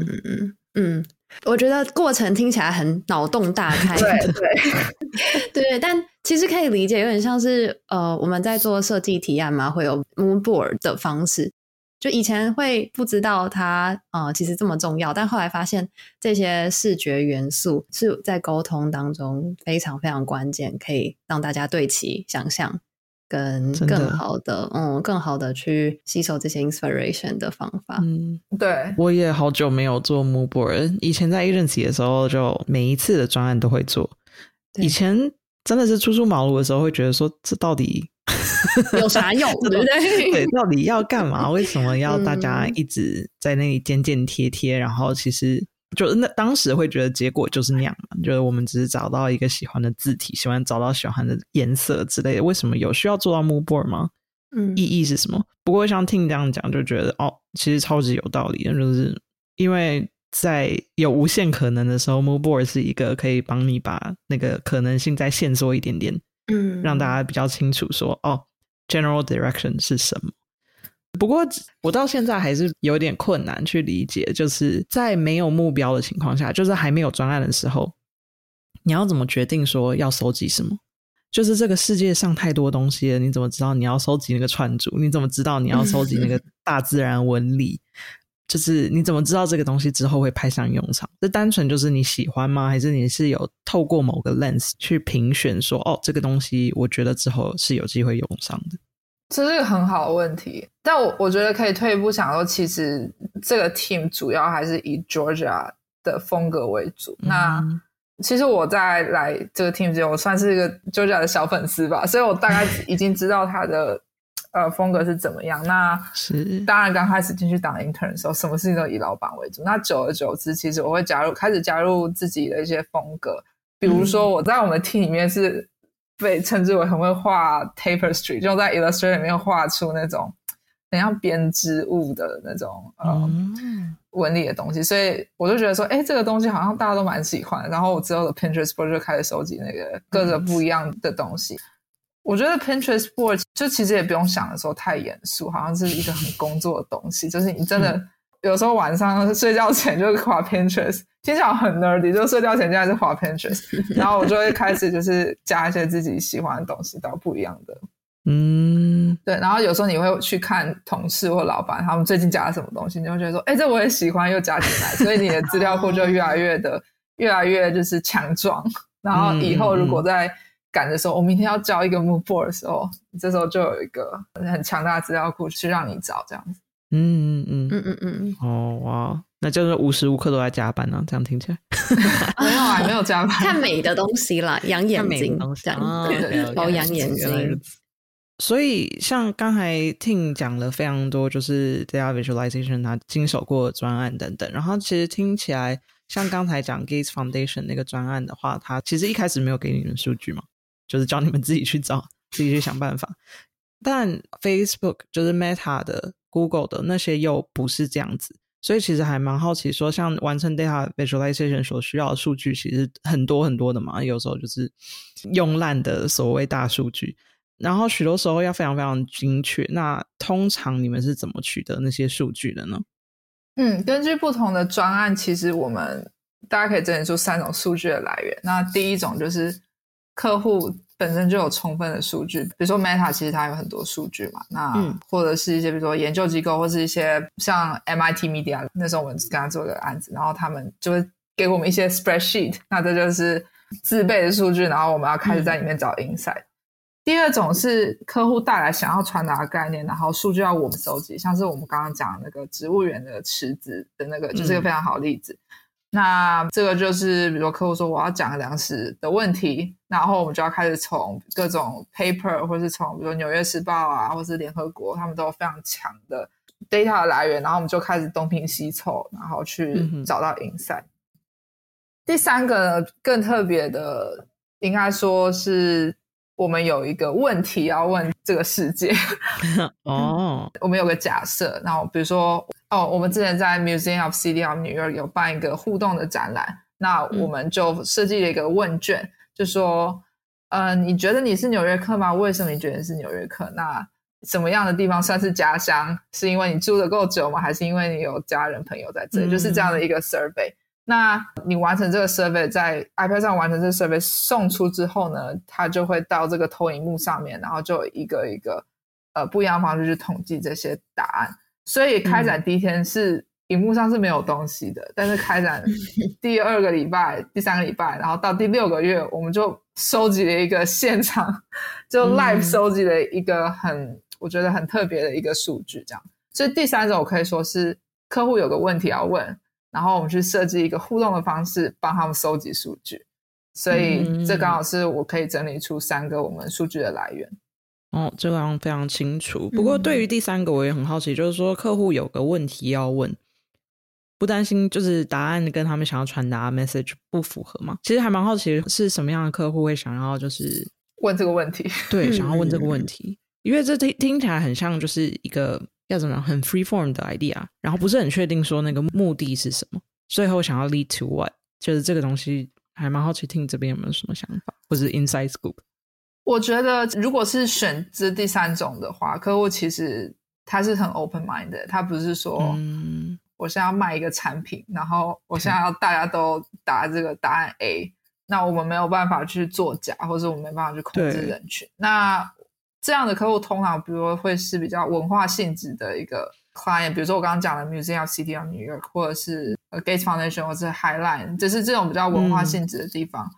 C: 嗯嗯
B: 我觉得过程听起来很脑洞大开，
C: 对对 *laughs*
B: 对，但其实可以理解，有点像是呃，我们在做设计提案嘛，会有 mood board 的方式。就以前会不知道它呃其实这么重要，但后来发现这些视觉元素是在沟通当中非常非常关键，可以让大家对齐想象。跟更好的，嗯，更好的去吸收这些 inspiration 的方法。
C: 嗯，对，
A: 我也好久没有做 mood board。以前在 agency 的时候，就每一次的专案都会做。以前真的是初出茅庐的时候，会觉得说，这到底 *laughs*
B: 有啥用？*laughs* 对不对？
A: 对，到底要干嘛？为什么要大家一直在那里剪剪贴贴？然后其实。就那当时会觉得结果就是那样嘛，就是我们只是找到一个喜欢的字体，喜欢找到喜欢的颜色之类的。为什么有需要做到 move board 吗？嗯，意义是什么？不过像听这样讲，就觉得哦，其实超级有道理的，就是因为在有无限可能的时候 move board 是一个可以帮你把那个可能性再限缩一点点，嗯，让大家比较清楚说哦，general direction 是什么。不过，我到现在还是有点困难去理解，就是在没有目标的情况下，就是还没有专案的时候，你要怎么决定说要收集什么？就是这个世界上太多东西了，你怎么知道你要收集那个串珠？你怎么知道你要收集那个大自然纹理？就是你怎么知道这个东西之后会派上用场？这单纯就是你喜欢吗？还是你是有透过某个 lens 去评选说，哦，这个东西我觉得之后是有机会用上的？
C: 这是一个很好的问题，但我我觉得可以退一步想说，其实这个 team 主要还是以 Georgia 的风格为主。那其实我在来这个 team 之前，我算是一个 Georgia 的小粉丝吧，所以我大概已经知道他的 *laughs* 呃风格是怎么样。那
A: 是
C: 当然刚开始进去当 intern 的时候，什么事情都以老板为主。那久而久之，其实我会加入，开始加入自己的一些风格，比如说我在我们 team 里面是。被称之为很会画 tapestry，就在 Illustrator 里面画出那种 *tsk* 很像编织物的那种呃纹理的东西，所以我就觉得说，哎，这个东西好像大家都蛮喜欢。然后我之后的 Pinterest board 就开始收集那个各个不一样的东西。我觉得 Pinterest board 就其实也不用想的时候太严肃，好像是一个很工作的东西，就是你真的。有时候晚上睡觉前就滑 Pinterest，听起来很 nerdy，就睡觉前就还是滑 Pinterest，*laughs* 然后我就会开始就是加一些自己喜欢的东西到不一样的，嗯，对。然后有时候你会去看同事或老板他们最近加了什么东西，你会觉得说，哎，这我也喜欢，又加进来，*laughs* 所以你的资料库就越来越的越来越就是强壮。然后以后如果在赶的时候，我明天要交一个 move board 的时候，这时候就有一个很强大的资料库去让你找这样子。嗯
A: 嗯嗯。嗯嗯嗯。哦哇，那就是无时无刻都在加班呢，这样听起来。*laughs*
C: 没有啊，没有加班，*laughs*
B: 看美的东西啦，养眼睛，这样。保养眼睛。
A: 所以像刚才 Ting 讲了非常多，就是 data visualization 他经手过专案等等，然后其实听起来像刚才讲 Gates Foundation 那个专案的话，他其实一开始没有给你们数据嘛，就是叫你们自己去找，自己去想办法。但 Facebook 就是 Meta 的。Google 的那些又不是这样子，所以其实还蛮好奇，说像完成 data visualization 所需要的数据，其实很多很多的嘛。有时候就是用烂的所谓大数据，然后许多时候要非常非常精确。那通常你们是怎么取得那些数据的呢？
C: 嗯，根据不同的专案，其实我们大家可以整理出三种数据的来源。那第一种就是客户。本身就有充分的数据，比如说 Meta，其实它有很多数据嘛。那或者是一些比如说研究机构，或是一些像 MIT Media，那时候我们跟他做个案子，然后他们就会给我们一些 spreadsheet，那这就是自备的数据，然后我们要开始在里面找 insight。第二种是客户带来想要传达的概念，然后数据要我们收集，像是我们刚刚讲那个植物园的池子的那个，就是一个非常好的例子。那这个就是，比如说客户说我要讲粮食的问题，然后我们就要开始从各种 paper，或是从比如说《纽约时报》啊，或是联合国，他们都有非常强的 data 的来源，然后我们就开始东拼西凑，然后
A: 嗯
C: 去找到 insight。第三个更特别的，应该说是我们有一个问题要问这个世界。*laughs*
A: 哦，*laughs*
C: 我们有个假设，然后比如说，哦，我们之前在 Museum of City of New York 有办一个互动的展览，那我们就设计了一个问卷，就说，呃，你觉得你是纽约客吗？为什么你觉得你是纽约客？那什么样的地方算是家乡？是因为你住的够久吗？还是因为你有家人朋友在这里？
A: 嗯
C: 就是这样的一个 survey。那你完成这个 survey，在 iPad 上完成这个 survey 送出之后呢，它就会到这个投影幕上面，然后就一个一个呃不一样的方式去统计这些答案。所以开展第一天是荧幕上是没有东西的，*laughs* 但是开展第二个礼拜、第三个礼拜，然后到第六个月，我们就收集了一个现场，*laughs* 就 live
A: 嗯
C: 收集了一个很我觉得很特别的一个数据，这样。所以第三种我可以说是客户有个问题要问，然后我们去设计一个互动的方式，帮他们收集数据。所以这刚好是我可以整理出三个我们数据的来源。
A: 哦，这个非常清楚。不过对于第三个，我也很好奇，就是说客户有个问题要问，不担心就是答案跟他们想要传达的 message 不符合吗？其实还蛮好奇是什么样的客户会想要就是
C: 问这个问题，
A: 对
B: 嗯
A: 想要问这个 *laughs* 问题，因为这听听起来很像就是一个要怎么样很 free form 的 idea，然后不是很确定说那个目的是什么，最后想要 lead to what，就是这个东西还蛮好奇听这边有没有什么想法，或者 inside scoop。
C: 我觉得如果是选这第三种的话，客户其实他是很 open mind 的，他不是说、
A: 嗯
C: 我现在要卖一个产品，然后我现在要大家都答这个答案 A，那我们没有办法去作假，或者我们没办法去控制人群。那这样的客户通常，比如说会是比较文化性质的一个 client，比如说我刚刚讲的 Museum of City of New York，或者是呃 Gates Foundation，或者是 Highline，就是这种比较文化性质的地方。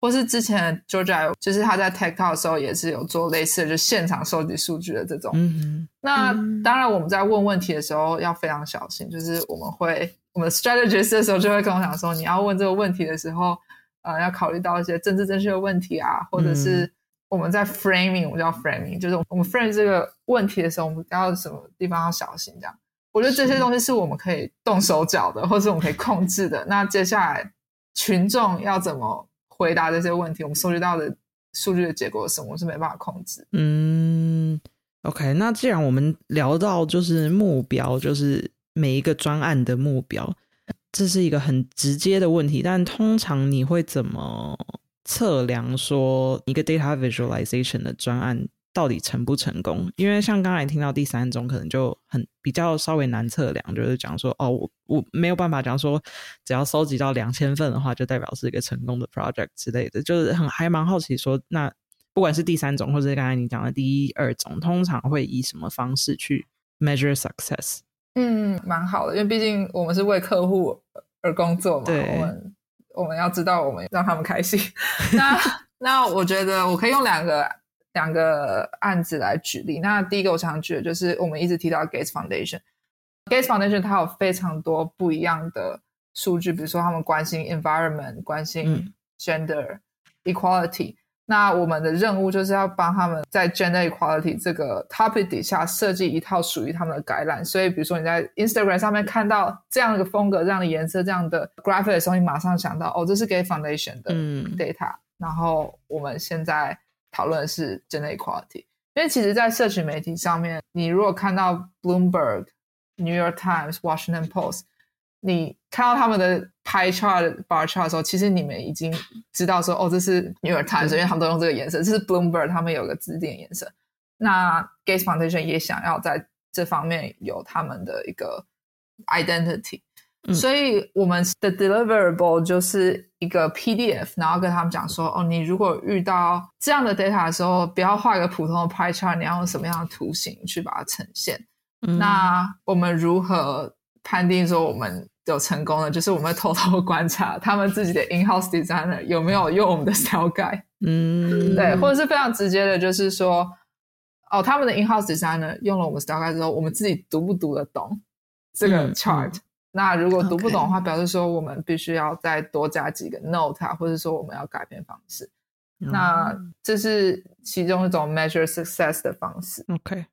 C: 或是之前 Georgia 就是他在 Tech Talk 的时候也是有做类似的，就现场收集数据的这种。
A: 嗯
C: 那
B: 嗯
C: 当然，我们在问问题的时候要非常小心，就是我们会我们 strategist 的时候就会跟我讲说，你要问这个问题的时候，呃，要考虑到一些政治正确的问题啊，或者是我们在 framing，我们叫 framing，就是我们 frame 这个问题的时候，我们要什么地方要小心这样。我觉得这些东西是我们可以动手脚的，或是我们可以控制的。那接下来群众要怎么回答这些问题，我们收集到的数据的结果是什么，我是没办法控制。
A: 嗯，OK。那既然我们聊到就是目标，就是每一个专案的目标，这是一个很直接的问题。但通常你会怎么测量说一个 data visualization 的专案到底成不成功？因为像刚才听到第三种，可能就很比较稍微难测量，就是讲说哦，我我没有办法讲说只要收集到两千份的话，就代表是一个成功的 project 之类的，就是很还蛮好奇说那。不管是第三种，或者是刚才你讲的第一、二种，通常会以什么方式去 measure success？
C: 嗯，蛮好的，因为毕竟我们是为客户而工作嘛，
A: 对
C: 我们我们要知道我们让他们开心。那那我觉得我可以用两个两个案子来举例。那第一个我常举的就是我们一直提到 Gates Foundation。Gates Foundation 它有非常多不一样的数据，比如说他们关心 environment，关心
A: 嗯
C: gender、equality。那我们的任务就是要帮他们在 gender equality 这个 topic 底下设计一套属于他们的 guideline。所以，比如说你在 Instagram 上面看到这样的风格、这样的颜色、这样的 graphic 的时候，你马上想到哦，这是 Gay Foundation 的
A: 嗯
C: data。然后我们现在讨论的是 gender equality，因为其实，在社群媒体上面，你如果看到 Bloomberg、New York Times、Washington Post，你看到他们的 pie chart、bar chart 的时候，其实你们已经知道说，哦，这是 New York Times，因为他们都用这个颜色。这是 Bloomberg，他们有个指定颜色。那 Gates Foundation 也想要在这方面有他们的一个 identity，、
A: 嗯
C: 所以我们的 deliverable 就是一个 PDF，然后跟他们讲说，哦，你如果遇到这样的 data 的时候，不要画一个普通的 pie chart，你要用什么样的图形去把它呈现。
A: 嗯
C: 那我们如何判定说我们有成功的？*laughs* 就是我们会偷偷观察他们自己的 in-house designer 有没有用我们的 style guide。
A: 嗯，
C: 对，或者是非常直接的，就是说，哦，他们的 in-house designer 用了我们 Style Guide 之后，我们自己读不读得懂这个
A: 嗯
C: chart？、那如果读不懂的话表示说我们必须要再多加几个 note 啊，或者说我们要改变方式。
A: 嗯
C: 那这是其中一种 measure success 的方式。
A: OK，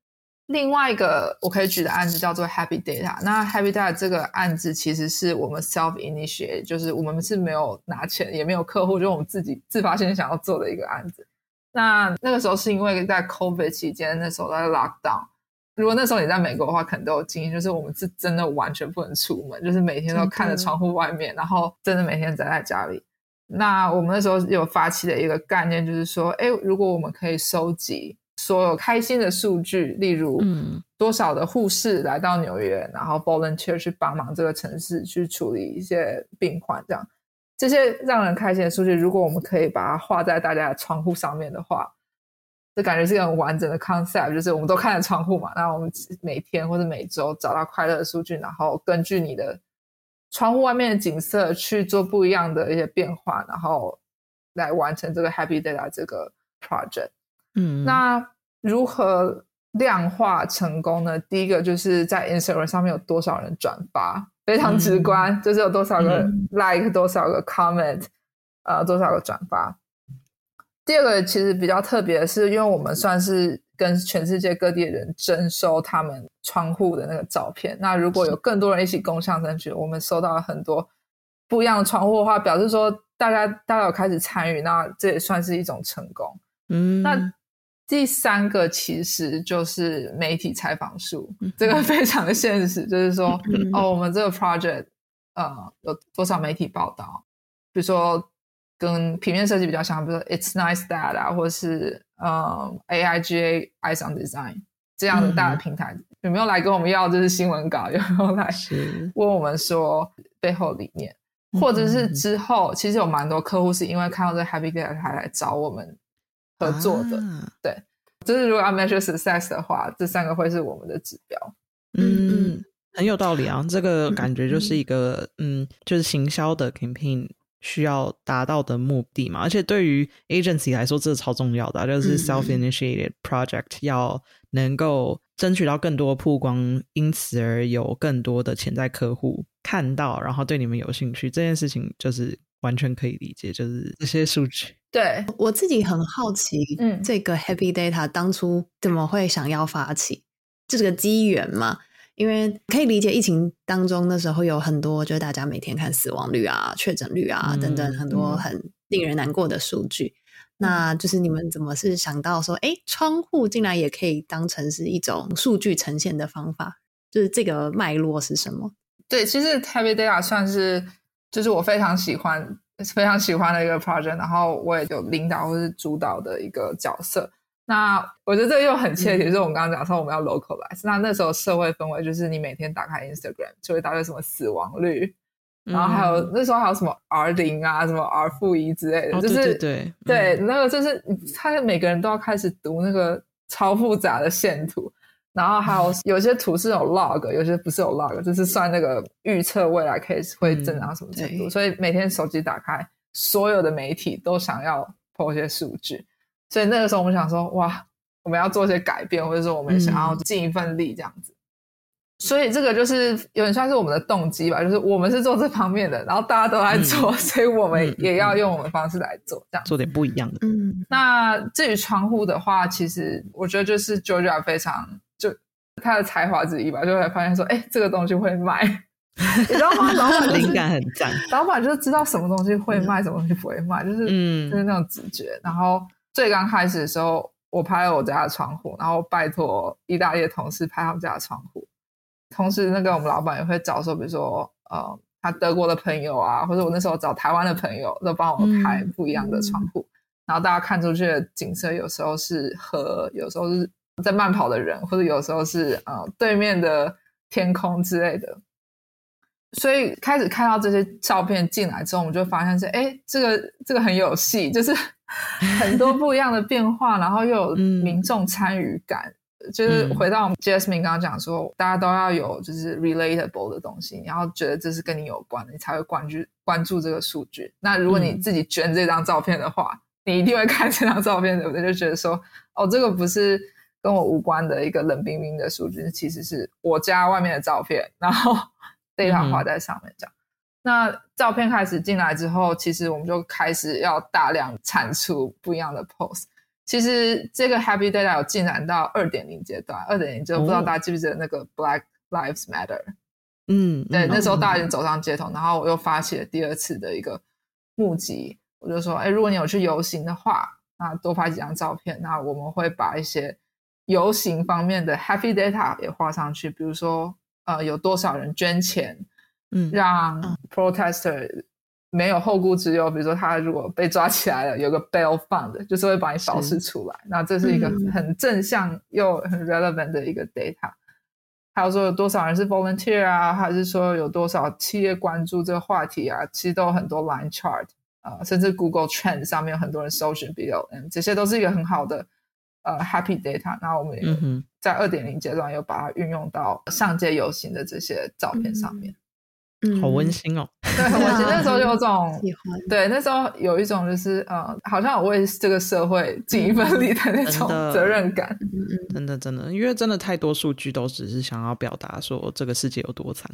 C: 另外一个我可以举的案子叫做 Happy Data。那 Happy Data 这个案子其实是我们 self initiate，就是我们是没有拿钱，也没有客户，就是我们自己自发性想要做的一个案子。那那个时候是因为在 COVID 期间，那时候在 lockdown。如果那时候你在美国的话，可能都有经验，就是我们是真的完全不能出门，就是每天都看着窗户外面，然后真的每天宅在家里。那我们那时候有发起的一个概念，就是说，哎，如果我们可以收集所有开心的数据，例如，
A: 嗯
C: 多少的护士来到纽约，然后 volunteer 去帮忙这个城市去处理一些病患，这样这些让人开心的数据，如果我们可以把它画在大家的窗户上面的话，这感觉是一个很完整的 concept，就是我们都看着窗户嘛，那我们每天或者每周找到快乐的数据，然后根据你的窗户外面的景色去做不一样的一些变化，然后来完成这个 Happy Data 这个 project。
A: 嗯，
C: 那如何量化成功呢？第一个就是在 Instagram 上面有多少人转发，非常直观，就是有多少个
A: 嗯
C: like，、多少个 comment，呃，多少个转发。第二个其实比较特别的是，因为我们算是跟全世界各地的人征收他们窗户的那个照片。那如果有更多人一起共享证据，我们收到了很多不一样的窗户的话，表示说大家大家有开始参与，那这也算是一种成功。
A: 嗯，
C: 那第三个其实就是媒体采访数，
A: 嗯
C: 这个非常的现实，就是说，
B: 嗯
C: 哦，我们这个 project 呃有多少媒体报道，比如说跟平面设计比较像，比如说 It's Nice That 啊，或者是呃 AIGA Eyes on Design 这样的大的
A: 嗯。
C: 平台，有没有来跟我们要就是新闻稿，有没有来问我们说背后理念，或者是之后，其实有蛮多客户是因为看到这 Happy Day 才来找我们合作的。
A: 啊
C: 就是如果要 measure success 的话，这三个会是我们的指标。
A: 嗯，很有道理啊。这个
B: 嗯
A: 感觉就是一个嗯，就是行销的 campaign 需要达到的目的嘛。而且对于 agency 来说，这是超重要的啊、就是
B: 嗯
A: self initiated project 要能够争取到更多曝光，因此而有更多的潜在客户看到，然后对你们有兴趣。这件事情就是完全可以理解，就是这些数据。
C: 对，
B: 我自己很好奇，
C: 嗯
B: 这个 Happy Data 当初怎么会想要发起？这个机缘嘛，因为可以理解疫情当中那时候有很多，就是大家每天看死亡率啊、确诊率啊、
A: 嗯
B: 等等很多
C: 嗯
B: 很令人难过的数据。那就是你们怎么是想到说，哎，窗户竟然也可以当成是一种数据呈现的方法？就是这个脉络是什么？
C: 对，其实 Happy Data 算是就是我非常喜欢、非常喜欢的一个 project，然后我也有领导或是主导的一个角色。那我觉得这又很切题，就是我们刚刚讲说我们要 localize。那那时候社会氛围就是你每天打开 Instagram 就会打到什么死亡率，然后还有、
A: 嗯
C: 那时候还有什么 R 零啊、什么 R 负一之类的，
A: 哦，
C: 就是
A: 对对对
C: 对，
A: 嗯
C: 那个就是他每个人都要开始读那个超复杂的线图，然后还有有些图是有 log，有些不是有 log，就是算那个预测未来 case 会增长什么程度。
B: 对
C: 所以每天手机打开，所有的媒体都想要 po 一些数据，所以那个时候我们想说，哇，我们要做一些改变，或者说我们想要
B: 嗯
C: 尽一份力这样子。所以这个就是有点算是我们的动机吧，就是我们是做这方面的，然后大家都在做，所以我们也要用我们的方式来做，这样
A: 做点不一样的。
B: 嗯，
C: 那至于窗户的话，其实我觉得就是 Georgia 非常就他的才华之一吧，就会发现说，哎，这个东西会卖，*laughs* 你知道吗？老板、就是、*laughs*
A: 灵感很赞，
C: 老板就是知道什么东西会卖，什么东西不会卖，就是
A: 嗯
C: 就是那种直觉。然后最刚开始的时候，我拍了我家的窗户，然后拜托意大利的同事拍他们家的窗户。同时，那个我们老板也会找说，比如说呃，他德国的朋友啊，或者我那时候找台湾的朋友，都帮我拍
B: 嗯
C: 不一样的窗户。然后大家看出去的景色，有时候是河，有时候是在慢跑的人，或者有时候是呃对面的天空之类的。所以开始看到这些照片进来之后，我们就发现是，哎，这个这个很有戏，就是 *laughs* 很多不一样的变化，然后又有
A: 嗯
C: 民众参与感。就是
A: 嗯
C: 回到我们 Jasmine 刚刚讲说，大家都要有就是 relatable 的东西，你要觉得这是跟你有关的，你才会关注关注这个数据。那如果你
A: 嗯
C: 自己 *laughs* 捐这张照片的话，你一定会看这张照片，对不对？就觉得说，哦，这个不是跟我无关的一个冷冰冰的数据，其实是我家外面的照片，然后 *laughs* data 画在上面这样。那照片开始进来之后，其实我们就开始要大量产出不一样的 post。其实这个 Happy Data 有进展到二点零阶段，二点零就不知道大家记不记得那个 Black Lives Matter。
A: 嗯，
C: 对，那时候大家已经走上街头，然后我又发起了第二次的一个募集，我就说，哎，如果你有去游行的话，那多拍几张照片，那我们会把一些游行方面的 Happy Data 也画上去，比如说，呃，有多少人捐钱，
A: 嗯，
C: 让 protester 没有后顾之忧，比如说他如果被抓起来了，有个 bail fund，就是会把你保释出来，那这是一个很正向又很 relevant 的一个 data。还有说有多少人是 volunteer 啊，还是说有多少企业关注这个话题啊？其实都有很多 line chart 啊，甚至 Google Trend 上面有很多人搜寻 BLM，这些都是一个很好的呃 happy data。那我们也在二点零阶段又把它运用到上街游行的这些照片上面。
A: 好温馨哦！
C: 对，很温馨。那时候就有这种 *laughs*
B: 喜欢，
C: 对，那时候有一种就是呃，好像我为这个社会尽一份力的那种责任感。
A: 真的，真的，因为真的太多数据都只是想要表达说这个世界有多惨，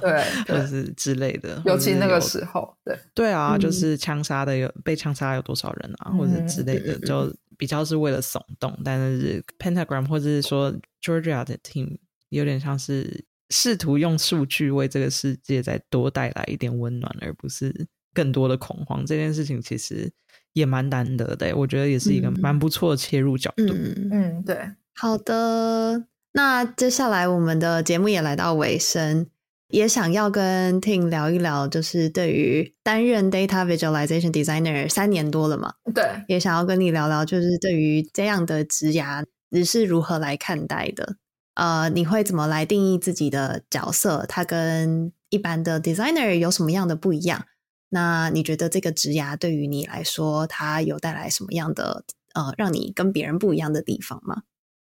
C: 对，*laughs*
A: 就是之类的。
C: 尤其那个时候，对，
A: 对啊，就是枪杀的有被枪杀有多少人啊，或者之类的，就比较是为了耸动。但是 Pentagram 或者是说 Georgia 的 team 有点像是。试图用数据为这个世界再多带来一点温暖，而不是更多的恐慌。这件事情其实也蛮难得的，我觉得也是一个蛮不错的切入角度。
C: 嗯，对。
B: 好的，那接下来我们的节目也来到尾声，也想要跟 Ting 聊一聊，就是对于担任 Data Visualization Designer 三年多了嘛，
C: 对，
B: 也想要跟你聊聊，就是对于这样的职涯，你是如何来看待的？呃，你会怎么来定义自己的角色？它跟一般的 designer 有什么样的不一样？那你觉得这个职涯对于你来说，它有带来什么样的呃，让你跟别人不一样的地方吗？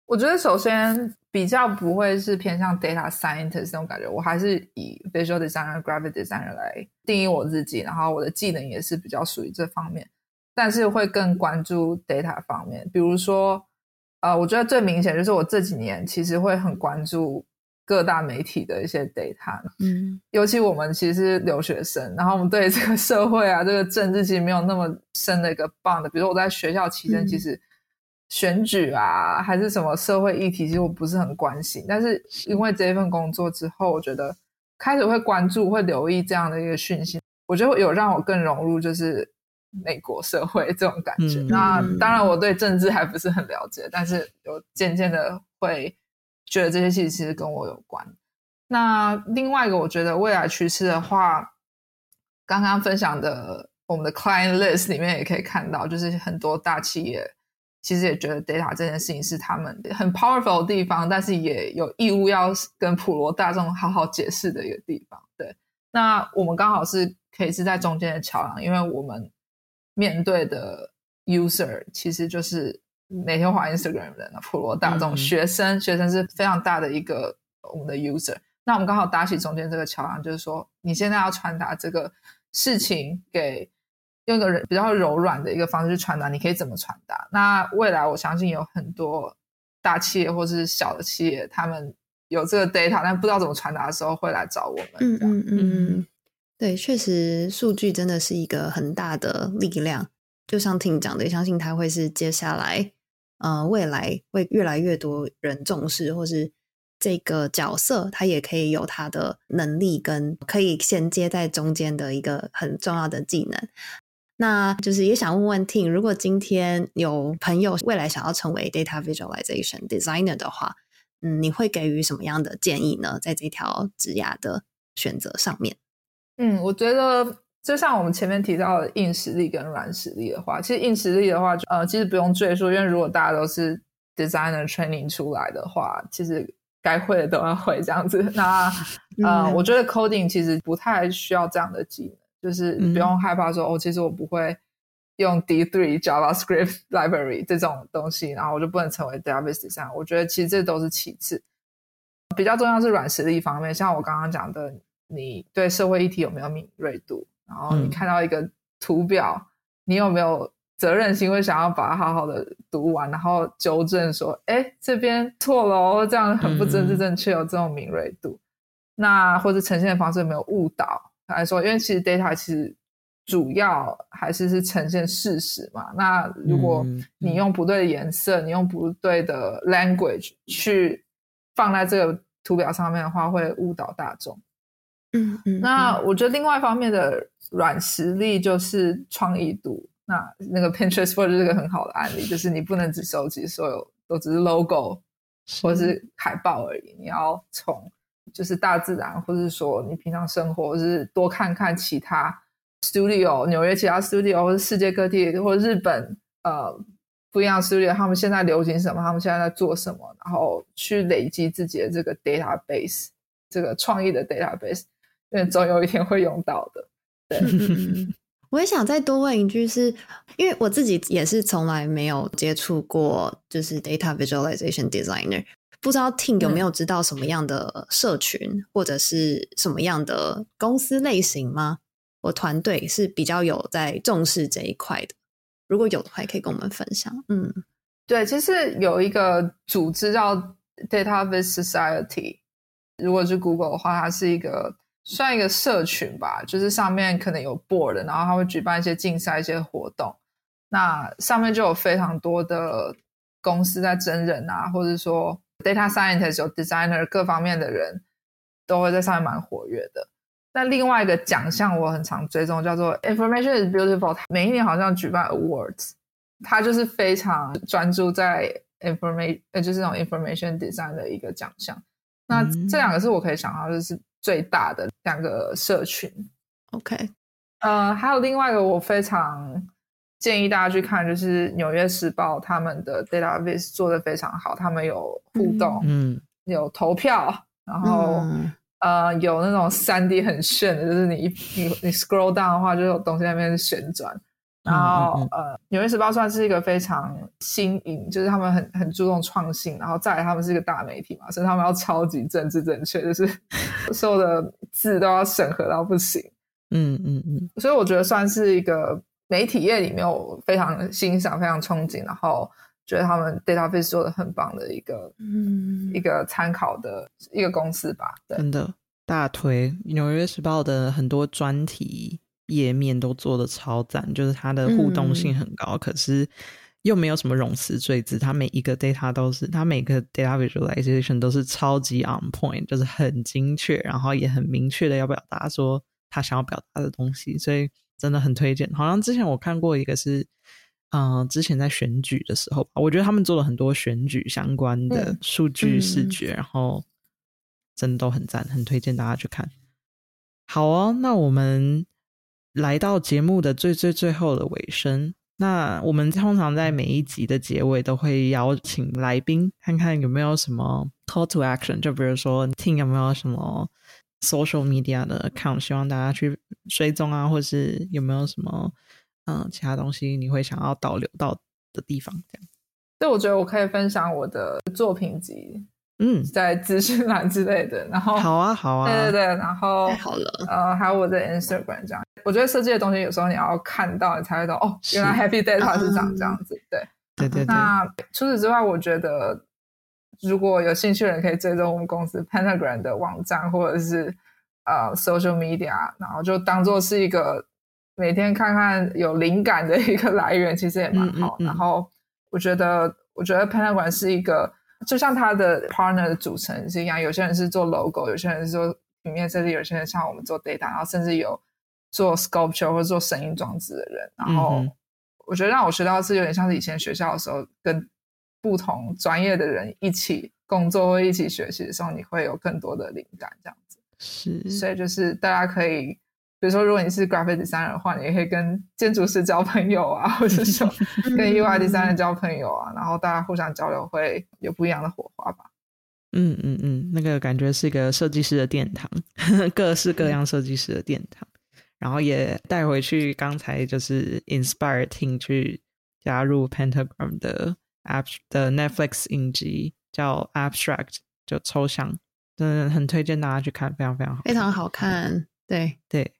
C: 我觉得首先比较不会是偏向 data scientist 那种感觉，我还是以 visual designer、graphic designer 来定义我自己，然后我的技能也是比较属于这方面，但是会更关注 data 方面，比如说。呃，我觉得最明显就是我这几年其实会很关注各大媒体的一些 data，
B: 嗯，
C: 尤其我们其实是留学生，然后我们对这个社会啊、这个政治其实没有那么深的一个 bond。比如说我在学校期间，其实选举啊还是什么社会议题，其实我不是很关心。但是因为这一份工作之后，我觉得开始会关注、会留意这样的一个讯息，我觉得有让我更融入，就是。美国社会这种感觉，那当然我对政治还不是很了解，但是有渐渐的会觉得这些事其实跟我有关。那另外一个，我觉得未来趋势的话，刚刚分享的我们的 client list 里面也可以看到，就是很多大企业其实也觉得 data 这件事情是他们很 powerful 的地方，但是也有义务要跟普罗大众好好解释的一个地方。对，那我们刚好是可以是在中间的桥梁，因为我们。面对的 user 其实就是每天滑 Instagram 的普罗大众学生，学生是非常大的一个我们的 user。那我们刚好搭起中间这个桥梁，就是说你现在要传达这个事情给用一个人比较柔软的一个方式去传达，你可以怎么传达？那未来我相信有很多大企业或是小的企业，他们有这个 data，但不知道怎么传达的时候，会来找我们。
B: 嗯嗯嗯。对，确实，数据真的是一个很大的力量。就像听讲的，相信它会是接下来，呃，未来会越来越多人重视，或是这个角色，它也可以有它的能力跟可以衔接在中间的一个很重要的技能。那就是也想问问听，如果今天有朋友未来想要成为 data visualization designer 的话，嗯，你会给予什么样的建议呢？在这条职涯的选择上面？
C: 嗯，我觉得就像我们前面提到的硬实力跟软实力的话，其实硬实力的话，呃，其实不用赘述，因为如果大家都是 designer training 出来的话，其实该会的都要会这样子。那呃，*laughs* 我觉得 coding 其实不太需要这样的技能，就是不用害怕说哦，其实我不会用 D3 JavaScript *laughs* library 这种东西，然后我就不能成为 database designer。我觉得其实这都是其次，比较重要是软实力方面，像我刚刚讲的。你对社会议题有没有敏锐度？然后你看到一个图表，你有没有责任心，会想要把它好好的读完，然后纠正说，哎，这边错了哦，这样很不真正正确，有这种敏锐度。那或者呈现的方式有没有误导来说，因为其实 data 其实主要还是是呈现事实嘛。那如果你用不对的颜色，你用不对的 language 去放在这个图表上面的话，会误导大众。
B: 嗯嗯。
C: 那我觉得另外一方面的软实力就是创意度。那那个 Pinterest board 就是个很好的案例，就是你不能只收集所有都只是 logo 或是海报而已，你要从就是大自然，或者说你平常生活，是多看看其他 studio，纽约其他 studio，或者世界各地，或者日本呃不一样 studio，他们现在流行什么，他们现在在做什么，然后去累积自己的这个 database，这个创意的 database，因为总有一天会用到的。对，*laughs*
B: 我也想再多问一句，是因为我自己也是从来没有接触过，就是 data visualization designer。不知道 Ting 有没有知道什么样的社群或者是什么样的公司类型吗？我团队是比较有在重视这一块的。如果有的话，可以跟我们分享。嗯，
C: 对，其实有一个组织叫 Data Vis Society，如果是 Google 的话，它是一个算一个社群吧，就是上面可能有 Board，然后它会举办一些竞赛、一些活动。那上面就有非常多的公司在真人啊，或者说。Data scientist 有 designer 各方面的人都会在上面蛮活跃的。那另外一个奖项我很常追踪，叫做 Information is Beautiful，每一年好像举办 awards，它就是非常专注在 information，呃，就是那种 information design 的一个奖项。那这两个是我可以想到就是最大的两个社群。
B: OK，
C: 呃，还有另外一个我非常。建议大家去看，就是《纽约时报》他们的 database 做的非常好，他们有互动，嗯，有投票，然后呃，有那种三 D 很炫的，就是你一你你 scroll down 的话，就有东西在那边旋转。然后呃，《纽约时报》算是一个非常新颖，就是他们很很注重创新，然后再来他们是一个大媒体嘛，所以他们要超级政治正确，就是 *laughs* 所有的字都要审核到不行。
A: 嗯嗯嗯，
C: 所以我觉得算是一个。媒体业里面，我非常欣赏、非常憧憬，然后觉得他们 database 做的很棒的一个，嗯，一个参考的一个公司吧。
A: 真的大推《纽约时报》的很多专题页面都做的超赞，就是它的互动性很高，可是又没有什么冗词赘字，它每一个 data 都是，它每个 data visualization 都是超级 on point，就是很精确，然后也很明确的要表达说他想要表达的东西，所以。真的很推荐。好像之前我看过一个是，嗯，之前在选举的时候，我觉得他们做了很多选举相关的数据视觉，然后真的都很赞，很推荐大家去看。好哦，那我们来到节目的最最最后的尾声。那我们通常在每一集的结尾都会邀请来宾，看看有没有什么 call to action，就比如说听有没有什么。Social media 的 account，希望大家去追踪啊，或者是有没有什么嗯其他东西你会想要导流到的地方？这样，
C: 对，我觉得我可以分享我的作品集，
A: 嗯，
C: 在资讯栏之类的。然后
A: 好啊，好啊，
C: 对对对，然后太
B: 好了，
C: 呃，还有我的 Instagram 这样。我觉得设计的东西有时候你要看到，你才会懂哦，原来 Happy Data 是长这样子。对，
A: 对对对。
C: 那除此之外，我觉得。如果有兴趣的人可以追踪我们公司 Pentagram 的网站或者是呃 social media，然后就当做是一个每天看看有灵感的一个来源，其实也蛮好。然后我觉得，我觉得 Pentagram 是一个就像它的 partner 的组成是一样，有些人是做 logo，有些人是做平面设计，有些人像我们做 data，然后甚至有做 sculpture 或者做声音装置的人。然后我觉得让我学到是有点像是以前学校的时候跟。不同专业的人一起工作或一起学习的时候，你会有更多的灵感，这样子
A: 是。
C: 所以就是大家可以，比如说，如果你是 graphic designer 的话，你也可以跟建筑师交朋友啊，或者说 *laughs* 跟 UI designer 交朋友啊，然后大家互相交流，会有不一样的火花吧。
A: 嗯嗯嗯，那个感觉是一个设计师的殿堂，*laughs* 各式各样设计师的殿堂，然后也带回去刚才就是 inspire team 去加入 pentagram 的。App 的 Netflix 影集叫 Abstract，就抽象，真的很推荐大家去看，非常非常好，
B: 非常好看。对
A: 对，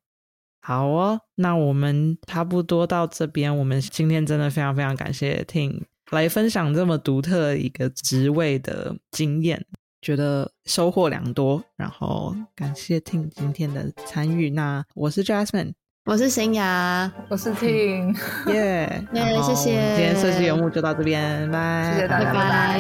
A: 好哦，那我们差不多到这边。我们今天真的非常非常感谢 Ting 来分享这么独特一个职位的经验，觉得收获良多。然后感谢 Ting 今天的参与。那我是 Jasmine，
B: 我是新雅，
C: 我是 Ting，
A: 耶 *laughs*
B: 耶，*laughs* 谢谢。
A: 今天设计游牧就到这边，拜，
C: 谢谢大家，
B: 拜拜。